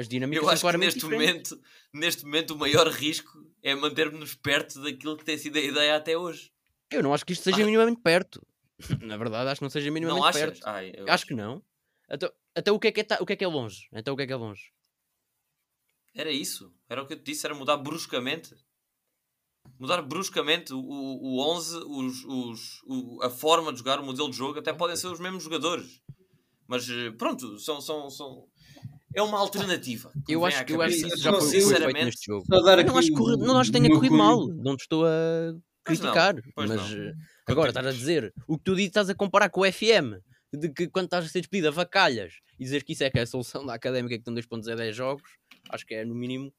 As dinâmicas Eu são acho que neste diferentes. momento, neste momento o maior risco é manter-nos perto daquilo que tem sido a ideia até hoje. Eu não acho que isto seja Ah. minimamente perto. <laughs> Na verdade, acho que não seja minimamente Não perto. Ai, eu Acho que não. Então, então o, que é que é, o que é que é longe? Então o que é que é longe? Era isso. Era o que eu te disse, era mudar bruscamente. Mudar bruscamente o, o, o 11, os, os, o- a forma de jogar, o modelo de jogo, até podem ser os mesmos jogadores. Mas eh, pronto, são, são, são... é uma alternativa. que Eu acho que, eu acho que isso já foi, sinceramente, neste jogo. Só dar Eu não acho o- não acho que tenha corrido mal. Não te estou a Pois não, criticar. pois mas não. eh, agora estás a dizer o que tu dizes, estás a comparar com o FM. De que quando estás a ser despedido a vacalhas e dizer que isso é que é a solução da académica que estão 2 pontos a 10 jogos, acho que é no mínimo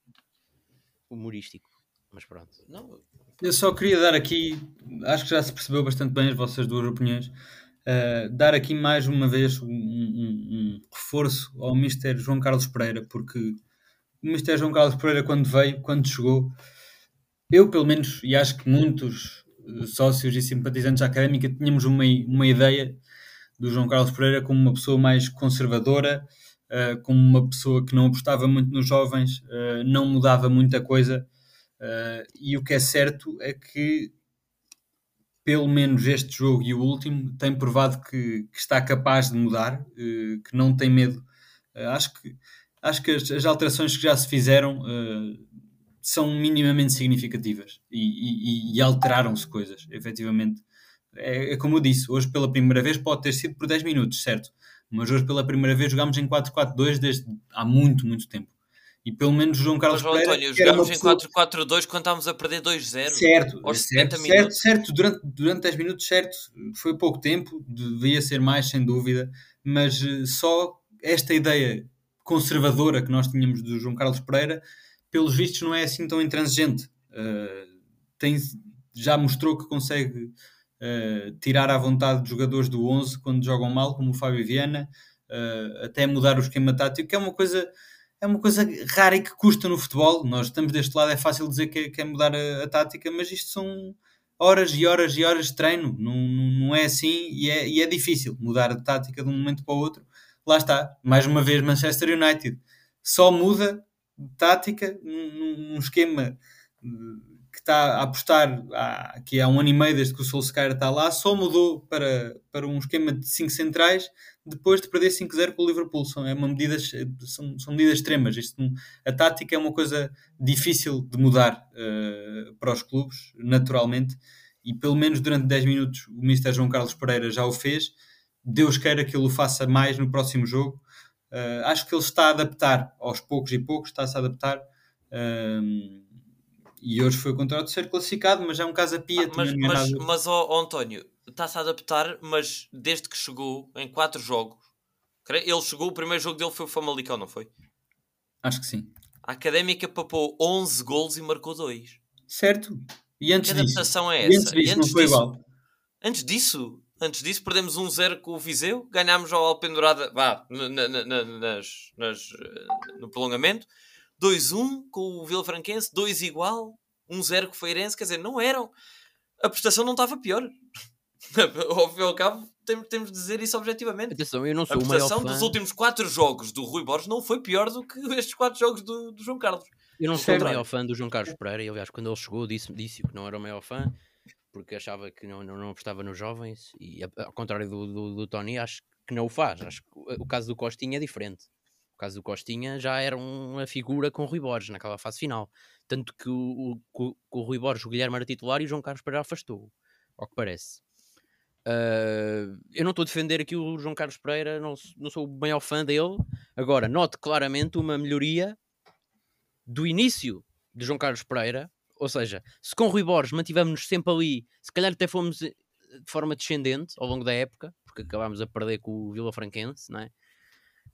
humorístico. Mas pronto. Não, Eu só queria dar aqui, acho que já se percebeu bastante bem as vossas duas opiniões, uh, dar aqui mais uma vez um, um- um reforço ao Mr. João Carlos Pereira, porque o Mr. João Carlos Pereira, quando veio, quando chegou, eu pelo menos, e acho que muitos uh, sócios e simpatizantes da académica, tínhamos uma, uma ideia do João Carlos Pereira como uma pessoa mais conservadora, uh, como uma pessoa que não apostava muito nos jovens, uh, não mudava muita coisa. E o que é certo é que, pelo menos este jogo e o último, tem provado que, que está capaz de mudar, uh, que não tem medo. Uh, acho que, acho que as, as alterações que já se fizeram uh, são minimamente significativas e, e, e alteraram-se coisas, efetivamente. É, é, como eu disse, hoje pela primeira vez pode ter sido por 10 minutos, certo? Mas hoje pela primeira vez jogámos em 4-4-2 desde há muito, muito tempo. E pelo menos o João Carlos Mas, Pereira... António, jogámos em pessoa- 4-4-2 quando estávamos a perder 2-0. Certo, aos certo, 70 certo, minutos. certo, durante, durante 10 minutos, certo, foi pouco tempo, devia ser mais, sem dúvida, mas eh, só esta ideia conservadora que nós tínhamos do João Carlos Pereira, pelos vistos, não é assim tão intransigente. Eh, tem, já mostrou que consegue eh, tirar à vontade jogadores do 11 quando jogam mal, como o Fábio Viana, eh, até mudar o esquema tático, que é uma coisa é uma coisa rara e que custa no futebol. Nós estamos deste lado, é fácil dizer que é, que é mudar a, a tática, mas isto são horas e horas e horas de treino. Não, não, é assim e é, e é difícil mudar a tática de um momento para o outro. Lá está, mais uma vez, Manchester United só muda de tática num, num esquema que está a apostar há, que há um ano e meio desde que o Solskjaer está lá, só mudou para, para um esquema de 5 centrais depois de perder 5-0 com o Liverpool. São, é uma medidas, são, são medidas extremas. Isto, a tática é uma coisa difícil de mudar uh, para os clubes, naturalmente, e pelo menos durante 10 minutos o Mr. João Carlos Pereira já o fez. Deus queira que ele o faça mais no próximo jogo. Uh, acho que ele está a adaptar aos poucos e poucos, está-se a adaptar. Uh, e hoje foi contra o terceiro classificado, mas é um caso a pia. Ah, mas, não é mas, mas ó, António, está-se a adaptar, mas desde que chegou em 4 jogos, ele chegou, o primeiro jogo dele foi o Famalicão, não foi? Acho que sim. A Académica papou 11 golos e marcou 2. Certo. E antes Que disso? adaptação é E antes essa? disso E não antes foi disso- igual. Antes disso, antes disso perdemos 1-0 com o Viseu, ganhámos ao Alpendurada, vá, na- na- na- nas, nas, eh, no prolongamento, 2-1 com o Vila Franquense, 2 igual, 1-0 com o Feirense, quer dizer, não eram. A prestação não estava pior. <laughs> ao fim e ao cabo, temos, temos de dizer isso objetivamente. Atenção, eu não A sou o maior prestação fã. dos últimos 4 jogos do Rui Borges não foi pior do que <laughs> estes 4 jogos do, do João Carlos. Eu não sou o contrário. maior fã do João Carlos Pereira e, aliás, quando ele chegou, disse, disse que não era o maior fã porque achava que não, não, não apostava nos jovens e, a- ao contrário do, do, do Tony, acho que não o faz. Acho que o, o caso do Costinha é diferente. O caso do Costinha já era uma figura com o Rui Borges naquela fase final. Tanto que o, o, o- Rui Borges, o Guilherme era titular e o João Carlos Pereira afastou, ao que parece. Ah, eu não estou a defender aqui o João Carlos Pereira, não, não sou o maior fã dele. Agora, note claramente uma melhoria do início de João Carlos Pereira, ou seja, se com Rui Borges mantivemos-nos sempre ali, se calhar até fomos eh, de forma descendente ao longo da época, porque acabámos a perder com o Vila Franquense, não é?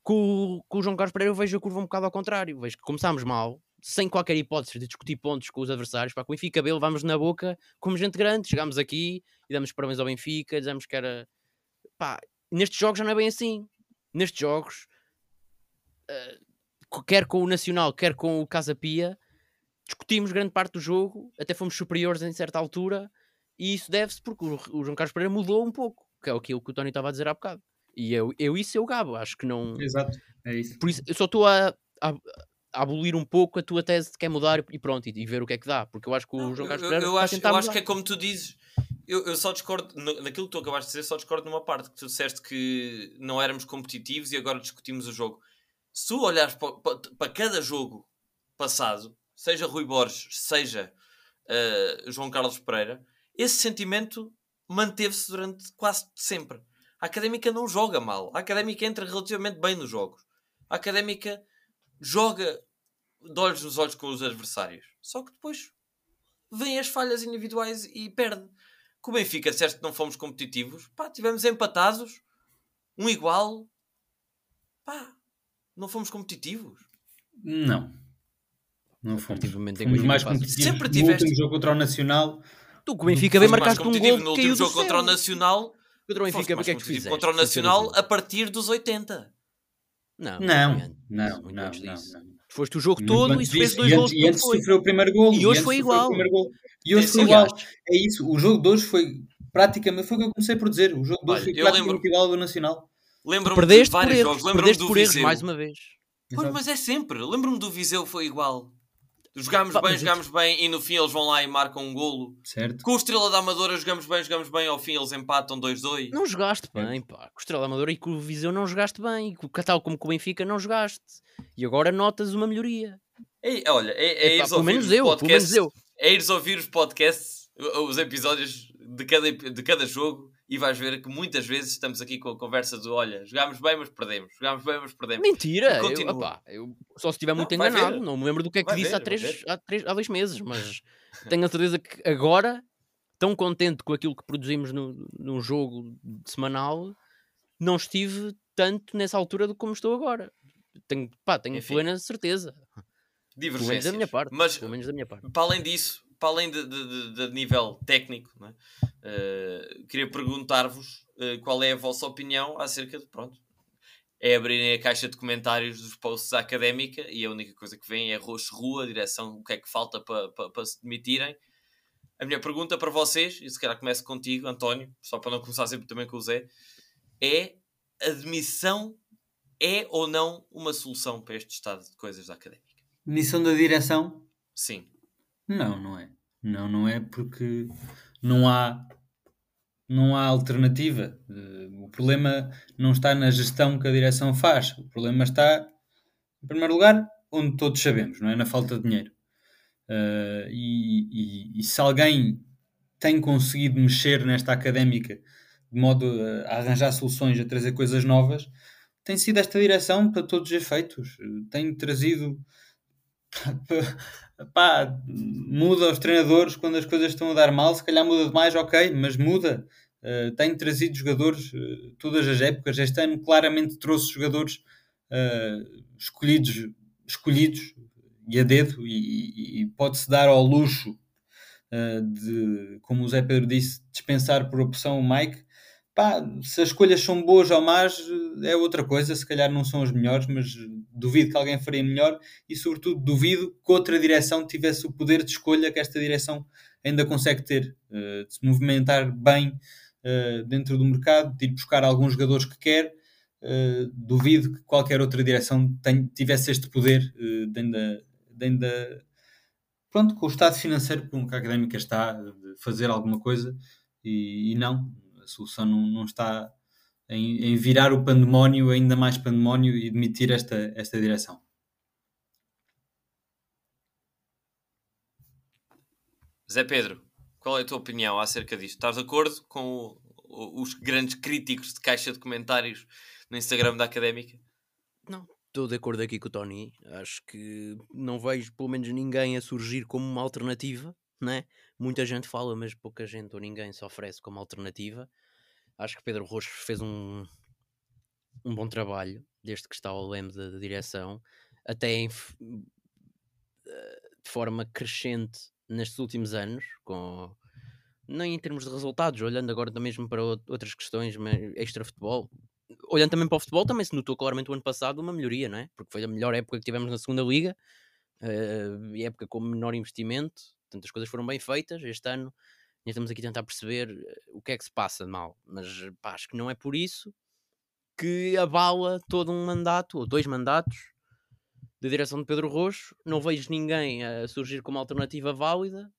Com, com o João Carlos Pereira eu vejo a curva um bocado ao contrário, vejo que começámos mal, sem qualquer hipótese de discutir pontos com os adversários, para com o Benfica B levámos na boca como gente grande, chegámos aqui e damos parabéns ao Benfica, dizemos que era... Pá, nestes jogos já não é bem assim. Nestes jogos, co- quer com o Nacional, quer com o Casa Pia, discutimos grande parte do jogo, até fomos superiores em certa altura, e isso deve-se porque o, o João Carlos Pereira mudou um pouco, que é aquilo que o Tony estava a dizer há bocado. E eu, eu isso eu gabo, acho que não. Exato, é isso. Por isso, eu só estou a, a, a abolir um pouco a tua tese de quer mudar e pronto, e, e ver o que é que dá. Porque eu acho que o Não, João eu, Carlos eu- Pereira eu a acho, eu acho que é como tu dizes. Eu, eu só discordo, no- naquilo que tu acabaste de dizer, só discordo numa parte, que tu disseste que não éramos competitivos e agora discutimos o jogo. Se tu olhares para, para, para cada jogo passado, seja Rui Borges, seja eh, João Carlos Pereira, esse sentimento manteve-se durante quase sempre. A académica não joga mal. A académica entra relativamente bem nos jogos. A académica joga de olhos nos olhos com os adversários. Só que depois vêm as falhas individuais e perde. Com o Benfica, disseste que não fomos competitivos. Pá, tivemos empatados. Um igual. Pá, não fomos competitivos. Não. Não fomos. o Fomos mais competitivos Sempre no tiveste- último jogo contra o Nacional. Tu com o Benfica bem marcaste um competitivos gol no último jogo contra o. Nacional. Contra o Benfica, o mais que é que tu fizeste? contra o Nacional a partir dos 80. Não, Não, não, não, não, não. Foste o jogo todo e sofreste dois gols. e antes foi. sofreu o primeiro gol. E hoje foi igual. E hoje foi igual. É isso. O jogo de hoje foi praticamente. Foi o que eu comecei por dizer. O jogo de hoje foi praticamente igual ao do Nacional. Lembro-me de perdeste por vários jogos. Lembro-me do Viseu. mais uma vez. Pois, mas é sempre. Lembro-me do Viseu foi igual. Jogámos Pá, bem, jogámos bem e no fim eles vão lá e marcam um golo. Certo? Com o Estrela da Amadora jogamos bem, jogamos bem, ao fim eles empatam 2-2. Não jogaste bem, pá. Com o Estrela Amadora e com o Viseu não jogaste bem. E com o Catal como com o Benfica não jogaste. E agora notas uma melhoria. É, olha, é, é pelo ouvir menos os eu, pelo podcasts, menos eu. é ires ouvir os podcasts, os episódios de cada, de cada jogo e vais ver que muitas vezes estamos aqui com a conversa de olha, jogámos bem, mas perdemos, jogámos bem, mas perdemos. Mentira! Eu, opá, eu só se estiver muito Não, enganado. Não me lembro do que é que Vai disse ver, há, três, há, três, há dois meses, mas <laughs> tenho a certeza que agora, tão contente com aquilo que produzimos no, num jogo semanal, não estive tanto nessa altura do como estou agora. Tenho, pá, tenho Enfim. plena certeza. Pelo menos Divergências. da minha parte. Mas Pelo menos da minha parte. para além disso, para além de, de- de- nível técnico, não é? Eh, queria perguntar-vos eh, qual é a vossa opinião acerca de, pronto, é abrirem a caixa de comentários dos posts da académica e a única coisa que vem é roxo rua, direção, o que é que falta para, para, se demitirem. A minha pergunta para vocês, e se calhar começo contigo, António, só para não começar sempre também com o Zé, é a demissão é ou não uma solução para este estado de coisas da académica? Missão da direção? Sim. Não, não é. Não, não é porque não há não há alternativa. Eh, O problema não está na gestão que a direção faz. O problema está, em primeiro lugar, onde todos sabemos, não é? Na falta de dinheiro. Eh, e, e- e se alguém tem conseguido mexer nesta académica de modo a, a arranjar soluções, a trazer coisas novas, tem sido esta direção para todos os efeitos. Eh, Tem trazido <laughs> pá, muda os treinadores quando as coisas estão a dar mal, se calhar muda demais, ok, mas muda. Uh, tem trazido jogadores uh, todas as épocas. Este ano claramente trouxe jogadores uh, escolhidos, escolhidos e a dedo, e, e- e pode-se dar ao luxo de, como o Zé Pedro disse, dispensar por opção o Mike. Pá, se as escolhas são boas ou más, é outra coisa. Se calhar não são as melhores, mas duvido que alguém faria melhor e, sobretudo, duvido que outra direção tivesse o poder de escolha que esta direção ainda consegue ter, eh, de se movimentar bem eh, dentro do mercado, de ir buscar alguns jogadores que quer. Eh, duvido que qualquer outra direção tivesse este poder eh, de ainda, de ainda- pronto, com o estado financeiro com que a académica está, de fazer alguma coisa e, e não, solução não, não está em, em virar o pandemónio ainda mais pandemónio e demitir esta, esta direção. Zé Pedro, qual é a tua opinião acerca disto? Estás de acordo com o- o- os grandes críticos de caixa de comentários no Instagram da Académica? Não, estou de acordo aqui com o Tony. Acho que não vejo pelo menos ninguém a surgir como uma alternativa, né? Muita gente fala, mas pouca gente ou ninguém se oferece como alternativa. Acho que Pedro Rocha fez um, um bom trabalho desde que está ao leme da, direção, até em de forma crescente nestes últimos anos, com nem em termos de resultados, olhando agora mesmo para out- outras questões mas extra futebol, olhando também para o futebol, também se notou claramente o ano passado uma melhoria, não é? Porque foi a melhor época que tivemos na segunda liga, e época com menor investimento, portanto as coisas foram bem feitas. Este ano ainda estamos aqui a tentar perceber eh, o que é que se passa de mal, mas pá, acho que não é por isso que abala todo um mandato ou dois mandatos da direção de Pedro Roxo, não vejo ninguém a surgir como alternativa válida,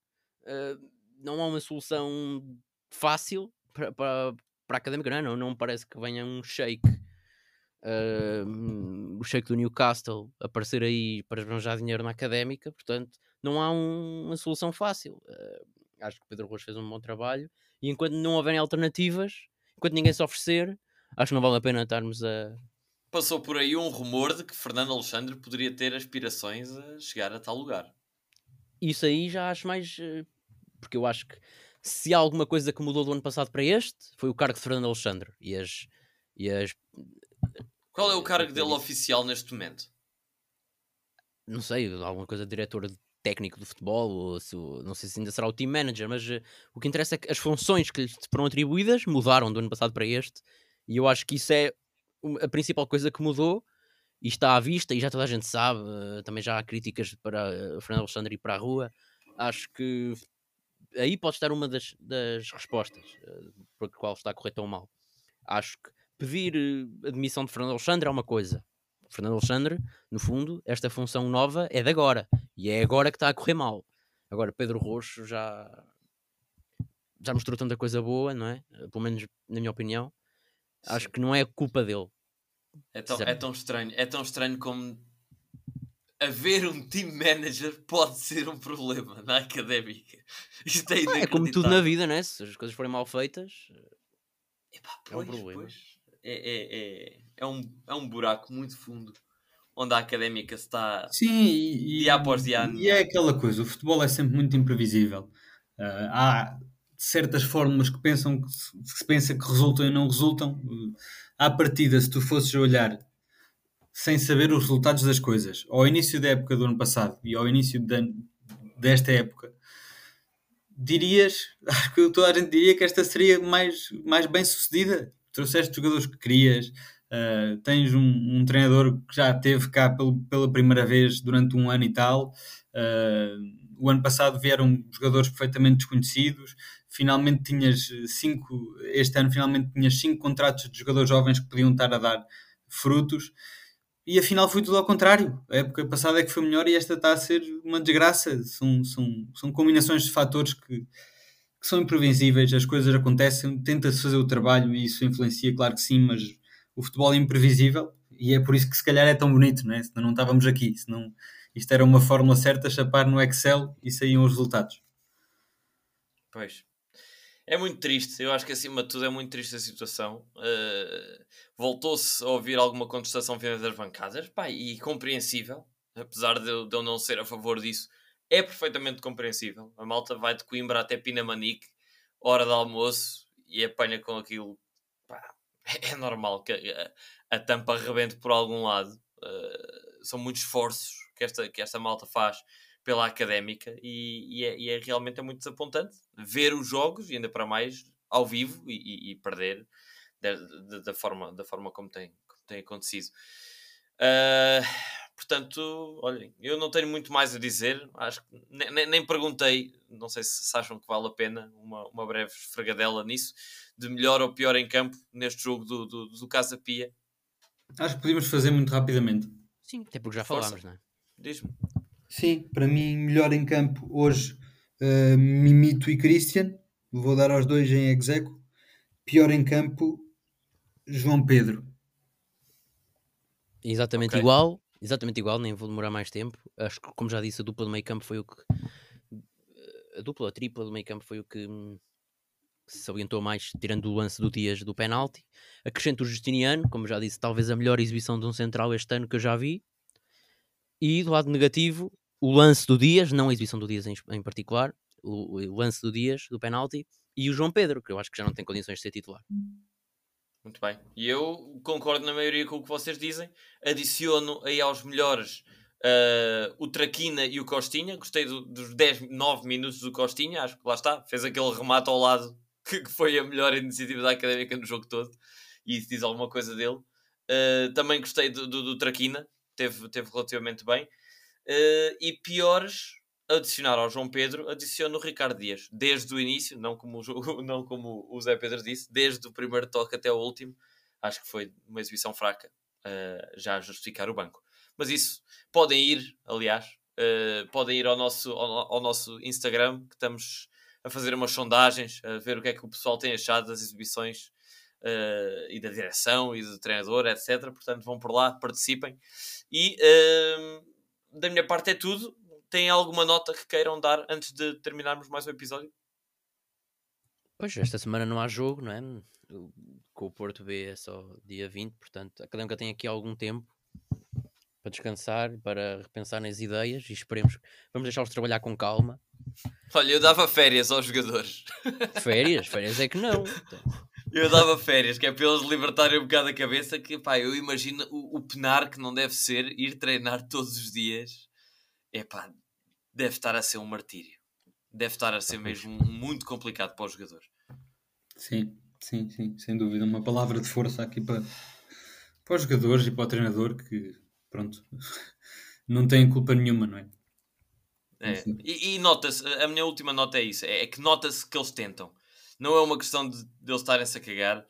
uh, não há uma solução fácil para, para, para a académica, não, é? não, não parece que venha um shake. Uh, o shake do Newcastle aparecer aí para arranjar dinheiro na académica, portanto, não há um, uma solução fácil. Uh, acho que Pedro Rocha fez um bom trabalho e enquanto não houverem alternativas, enquanto ninguém se oferecer, acho que não vale a pena estarmos a. Passou por aí um rumor de que Fernando Alexandre poderia ter aspirações a chegar a tal lugar. Isso aí já acho mais. Eh, porque eu acho que se há alguma coisa que mudou do ano passado para este, foi o cargo de Fernando Alexandre e as. E as Qual é o cargo dele oficial neste momento? Não sei, alguma coisa de diretor técnico do futebol, ou se, não sei se ainda será o team manager, mas uh, o que interessa é que as funções que lhe foram atribuídas mudaram do ano passado para este, e eu acho que isso é a principal coisa que mudou, e está à vista, e já toda a gente sabe, uh, também já há críticas para uh, Fernando Alexandre ir para a rua, acho que aí pode estar uma das, das respostas uh, por qual está a correr tão mal. Acho que pedir admissão de Fernando Alexandre é uma coisa, Fernando Alexandre, no fundo, esta função nova é de agora. E é agora que está a correr mal. Agora, Pedro Roxo já, já mostrou tanta coisa boa, não é? Pelo menos na minha opinião. Sim. Acho que não é culpa dele. É tão, é tão estranho. É tão estranho como haver um team manager pode ser um problema na académica. <laughs> Isto é, é como tudo na vida, né? Se as coisas forem mal feitas, Epá, pois, é um problema. É, é, é, é, um, é um buraco muito fundo onde a académica está Sim, e, dia após dia. E é aquela coisa, o futebol é sempre muito imprevisível. Uh, há certas fórmulas que pensam que se, que se pensa que resultam e não resultam. Uh, à partida, se tu fosses olhar sem saber os resultados das coisas, ao início da época do ano passado e ao início de, desta época, dirias, <laughs> acho que toda a gente diria que esta seria mais, mais bem sucedida trouxeste jogadores que querias, uh, tens um, um, treinador que já teve cá pelo, pela primeira vez durante um ano e tal. Uh, o ano passado vieram jogadores perfeitamente desconhecidos. Finalmente tinhas cinco, este ano finalmente tinhas cinco contratos de jogadores jovens que podiam estar a dar frutos. E afinal foi tudo ao contrário. A época passada é que foi melhor e esta está a ser uma desgraça. São, são, são combinações de fatores que, que são imprevisíveis, as coisas acontecem, tenta-se fazer o trabalho e isso influencia, claro que sim, mas o futebol é imprevisível e é por isso que se calhar é tão bonito, não é? Senão não estávamos aqui, senão isto era uma fórmula certa, chapar no Excel e saíam os resultados. Pois. É muito triste, eu acho que acima de tudo é muito triste a situação. Uh, Voltou-se a ouvir alguma contestação vinda das bancadas, pá, e compreensível, apesar de de eu não ser a favor disso é perfeitamente compreensível. A malta vai de Coimbra até Pinamanique, hora de almoço, e apanha com aquilo. Pá, é normal que a, a, tampa rebente por algum lado. Uh, são muitos esforços que esta, que esta malta faz pela académica e, e, é, e é, realmente é muito desapontante ver os jogos e ainda para mais ao vivo e, e perder da, da, da, forma, da forma como tem, como tem acontecido. Uh, Portanto, olhem, eu não tenho muito mais a dizer. Acho que nem, nem perguntei, não sei se acham que vale a pena uma, uma breve esfregadela nisso, de melhor ou pior em campo neste jogo do, do, do Casa Pia. Acho que podíamos fazer muito rapidamente. Sim, até porque já Força. falámos, não é? Diz-me. Sim, para mim, melhor em campo hoje, uh, Mimito e Christian. Vou dar aos dois em execo. Pior em campo, João Pedro. Exatamente okay. igual exatamente igual, nem vou demorar mais tempo. Acho que, como já disse, a dupla do meio campo foi o que. A dupla, a tripla do meio campo foi o que se salientou mais, tirando o lance do Dias do penalti. Acrescento o Justiniano, como já disse, talvez a melhor exibição de um central este ano que eu já vi. E do lado negativo, o lance do Dias, não a exibição do Dias em, em particular, o, o, lance do Dias do penalti. E o João Pedro, que eu acho que já não tem condições de ser titular. Muito bem. E eu concordo na maioria com o que vocês dizem. Adiciono aí aos melhores uh, o Traquina e o Costinha. Gostei do, dos 10, 9 minutos do Costinha. Acho que lá está. Fez aquele remate ao lado <laughs> que, que foi a melhor iniciativa da Académica no jogo todo. E isso diz alguma coisa dele. Uh, também gostei do, do, do, Traquina. Teve, teve relativamente bem. Uh, e piores, adicionar ao João Pedro, adiciono o Ricardo Dias, desde o início, não como o, <laughs> não como o Zé Pedro disse, desde o primeiro toque até o último, acho que foi uma exibição fraca, uh, já a justificar o banco. Mas isso podem ir, aliás, uh, podem ir ao nosso, ao, ao, nosso Instagram, que estamos a fazer umas sondagens, a ver o que é que o pessoal tem achado das exibições uh, e da direção e do treinador, etc. Portanto, vão por lá, participem. E uh, da minha parte é tudo. Tem alguma nota que queiram dar antes de terminarmos mais um episódio? Pois, esta semana não há jogo, não é? Com o Porto B é só dia 20, portanto, a Académica tem aqui algum tempo para descansar, para repensar nas ideias e esperemos, vamos deixá-los trabalhar com calma. Olha, eu dava férias aos jogadores. Férias? Férias é que não. <laughs> Eu dava férias, que é para eles libertarem um bocado a cabeça, que pá, eu imagino o, o penar que não deve ser ir treinar todos os dias. É pá, deve estar a ser um martírio. Deve estar a ser mesmo muito complicado para os jogadores. Sim, sim, sim, sem dúvida. Uma palavra de força aqui para, para os jogadores e para o treinador que, pronto, <laughs> não têm culpa nenhuma, não é? é. E, e nota-se, a minha última nota é isso: é, é que nota-se que eles tentam. Não é uma questão de, de eles estarem-se a cagar.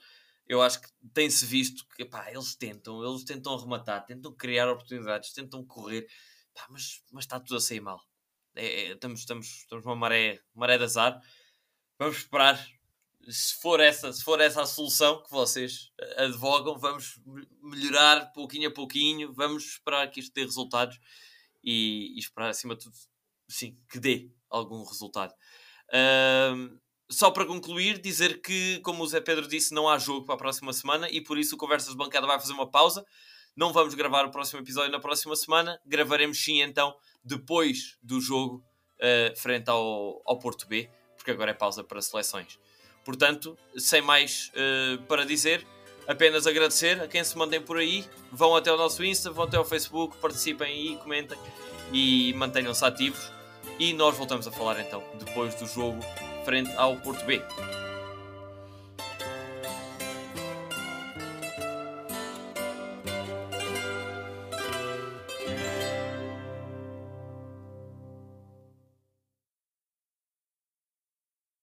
Eu acho que tem-se visto que pá, eles tentam, eles tentam arrematar, tentam criar oportunidades, tentam correr, pá, mas, mas está tudo a sair mal. É, é, estamos, estamos, estamos numa maré, maré de azar. Vamos esperar. Se for, essa, se for essa a solução que vocês eh, advogam, vamos melhorar pouquinho a pouquinho. Vamos esperar que isto dê resultados e, e esperar, acima de tudo, sim, que dê algum resultado. Uh, só para concluir, dizer que, como o Zé Pedro disse, não há jogo para a próxima semana e por isso o Conversas de Bancada vai fazer uma pausa. Não vamos gravar o próximo episódio na próxima semana. Gravaremos sim então depois do jogo uh, frente ao, ao Porto B, porque agora é pausa para seleções. Portanto, sem mais uh, para dizer, apenas agradecer a quem se mantém por aí. Vão até o nosso Insta, vão até o Facebook, participem aí, comentem e mantenham-se ativos. E nós voltamos a falar então depois do jogo frente ao Porto B.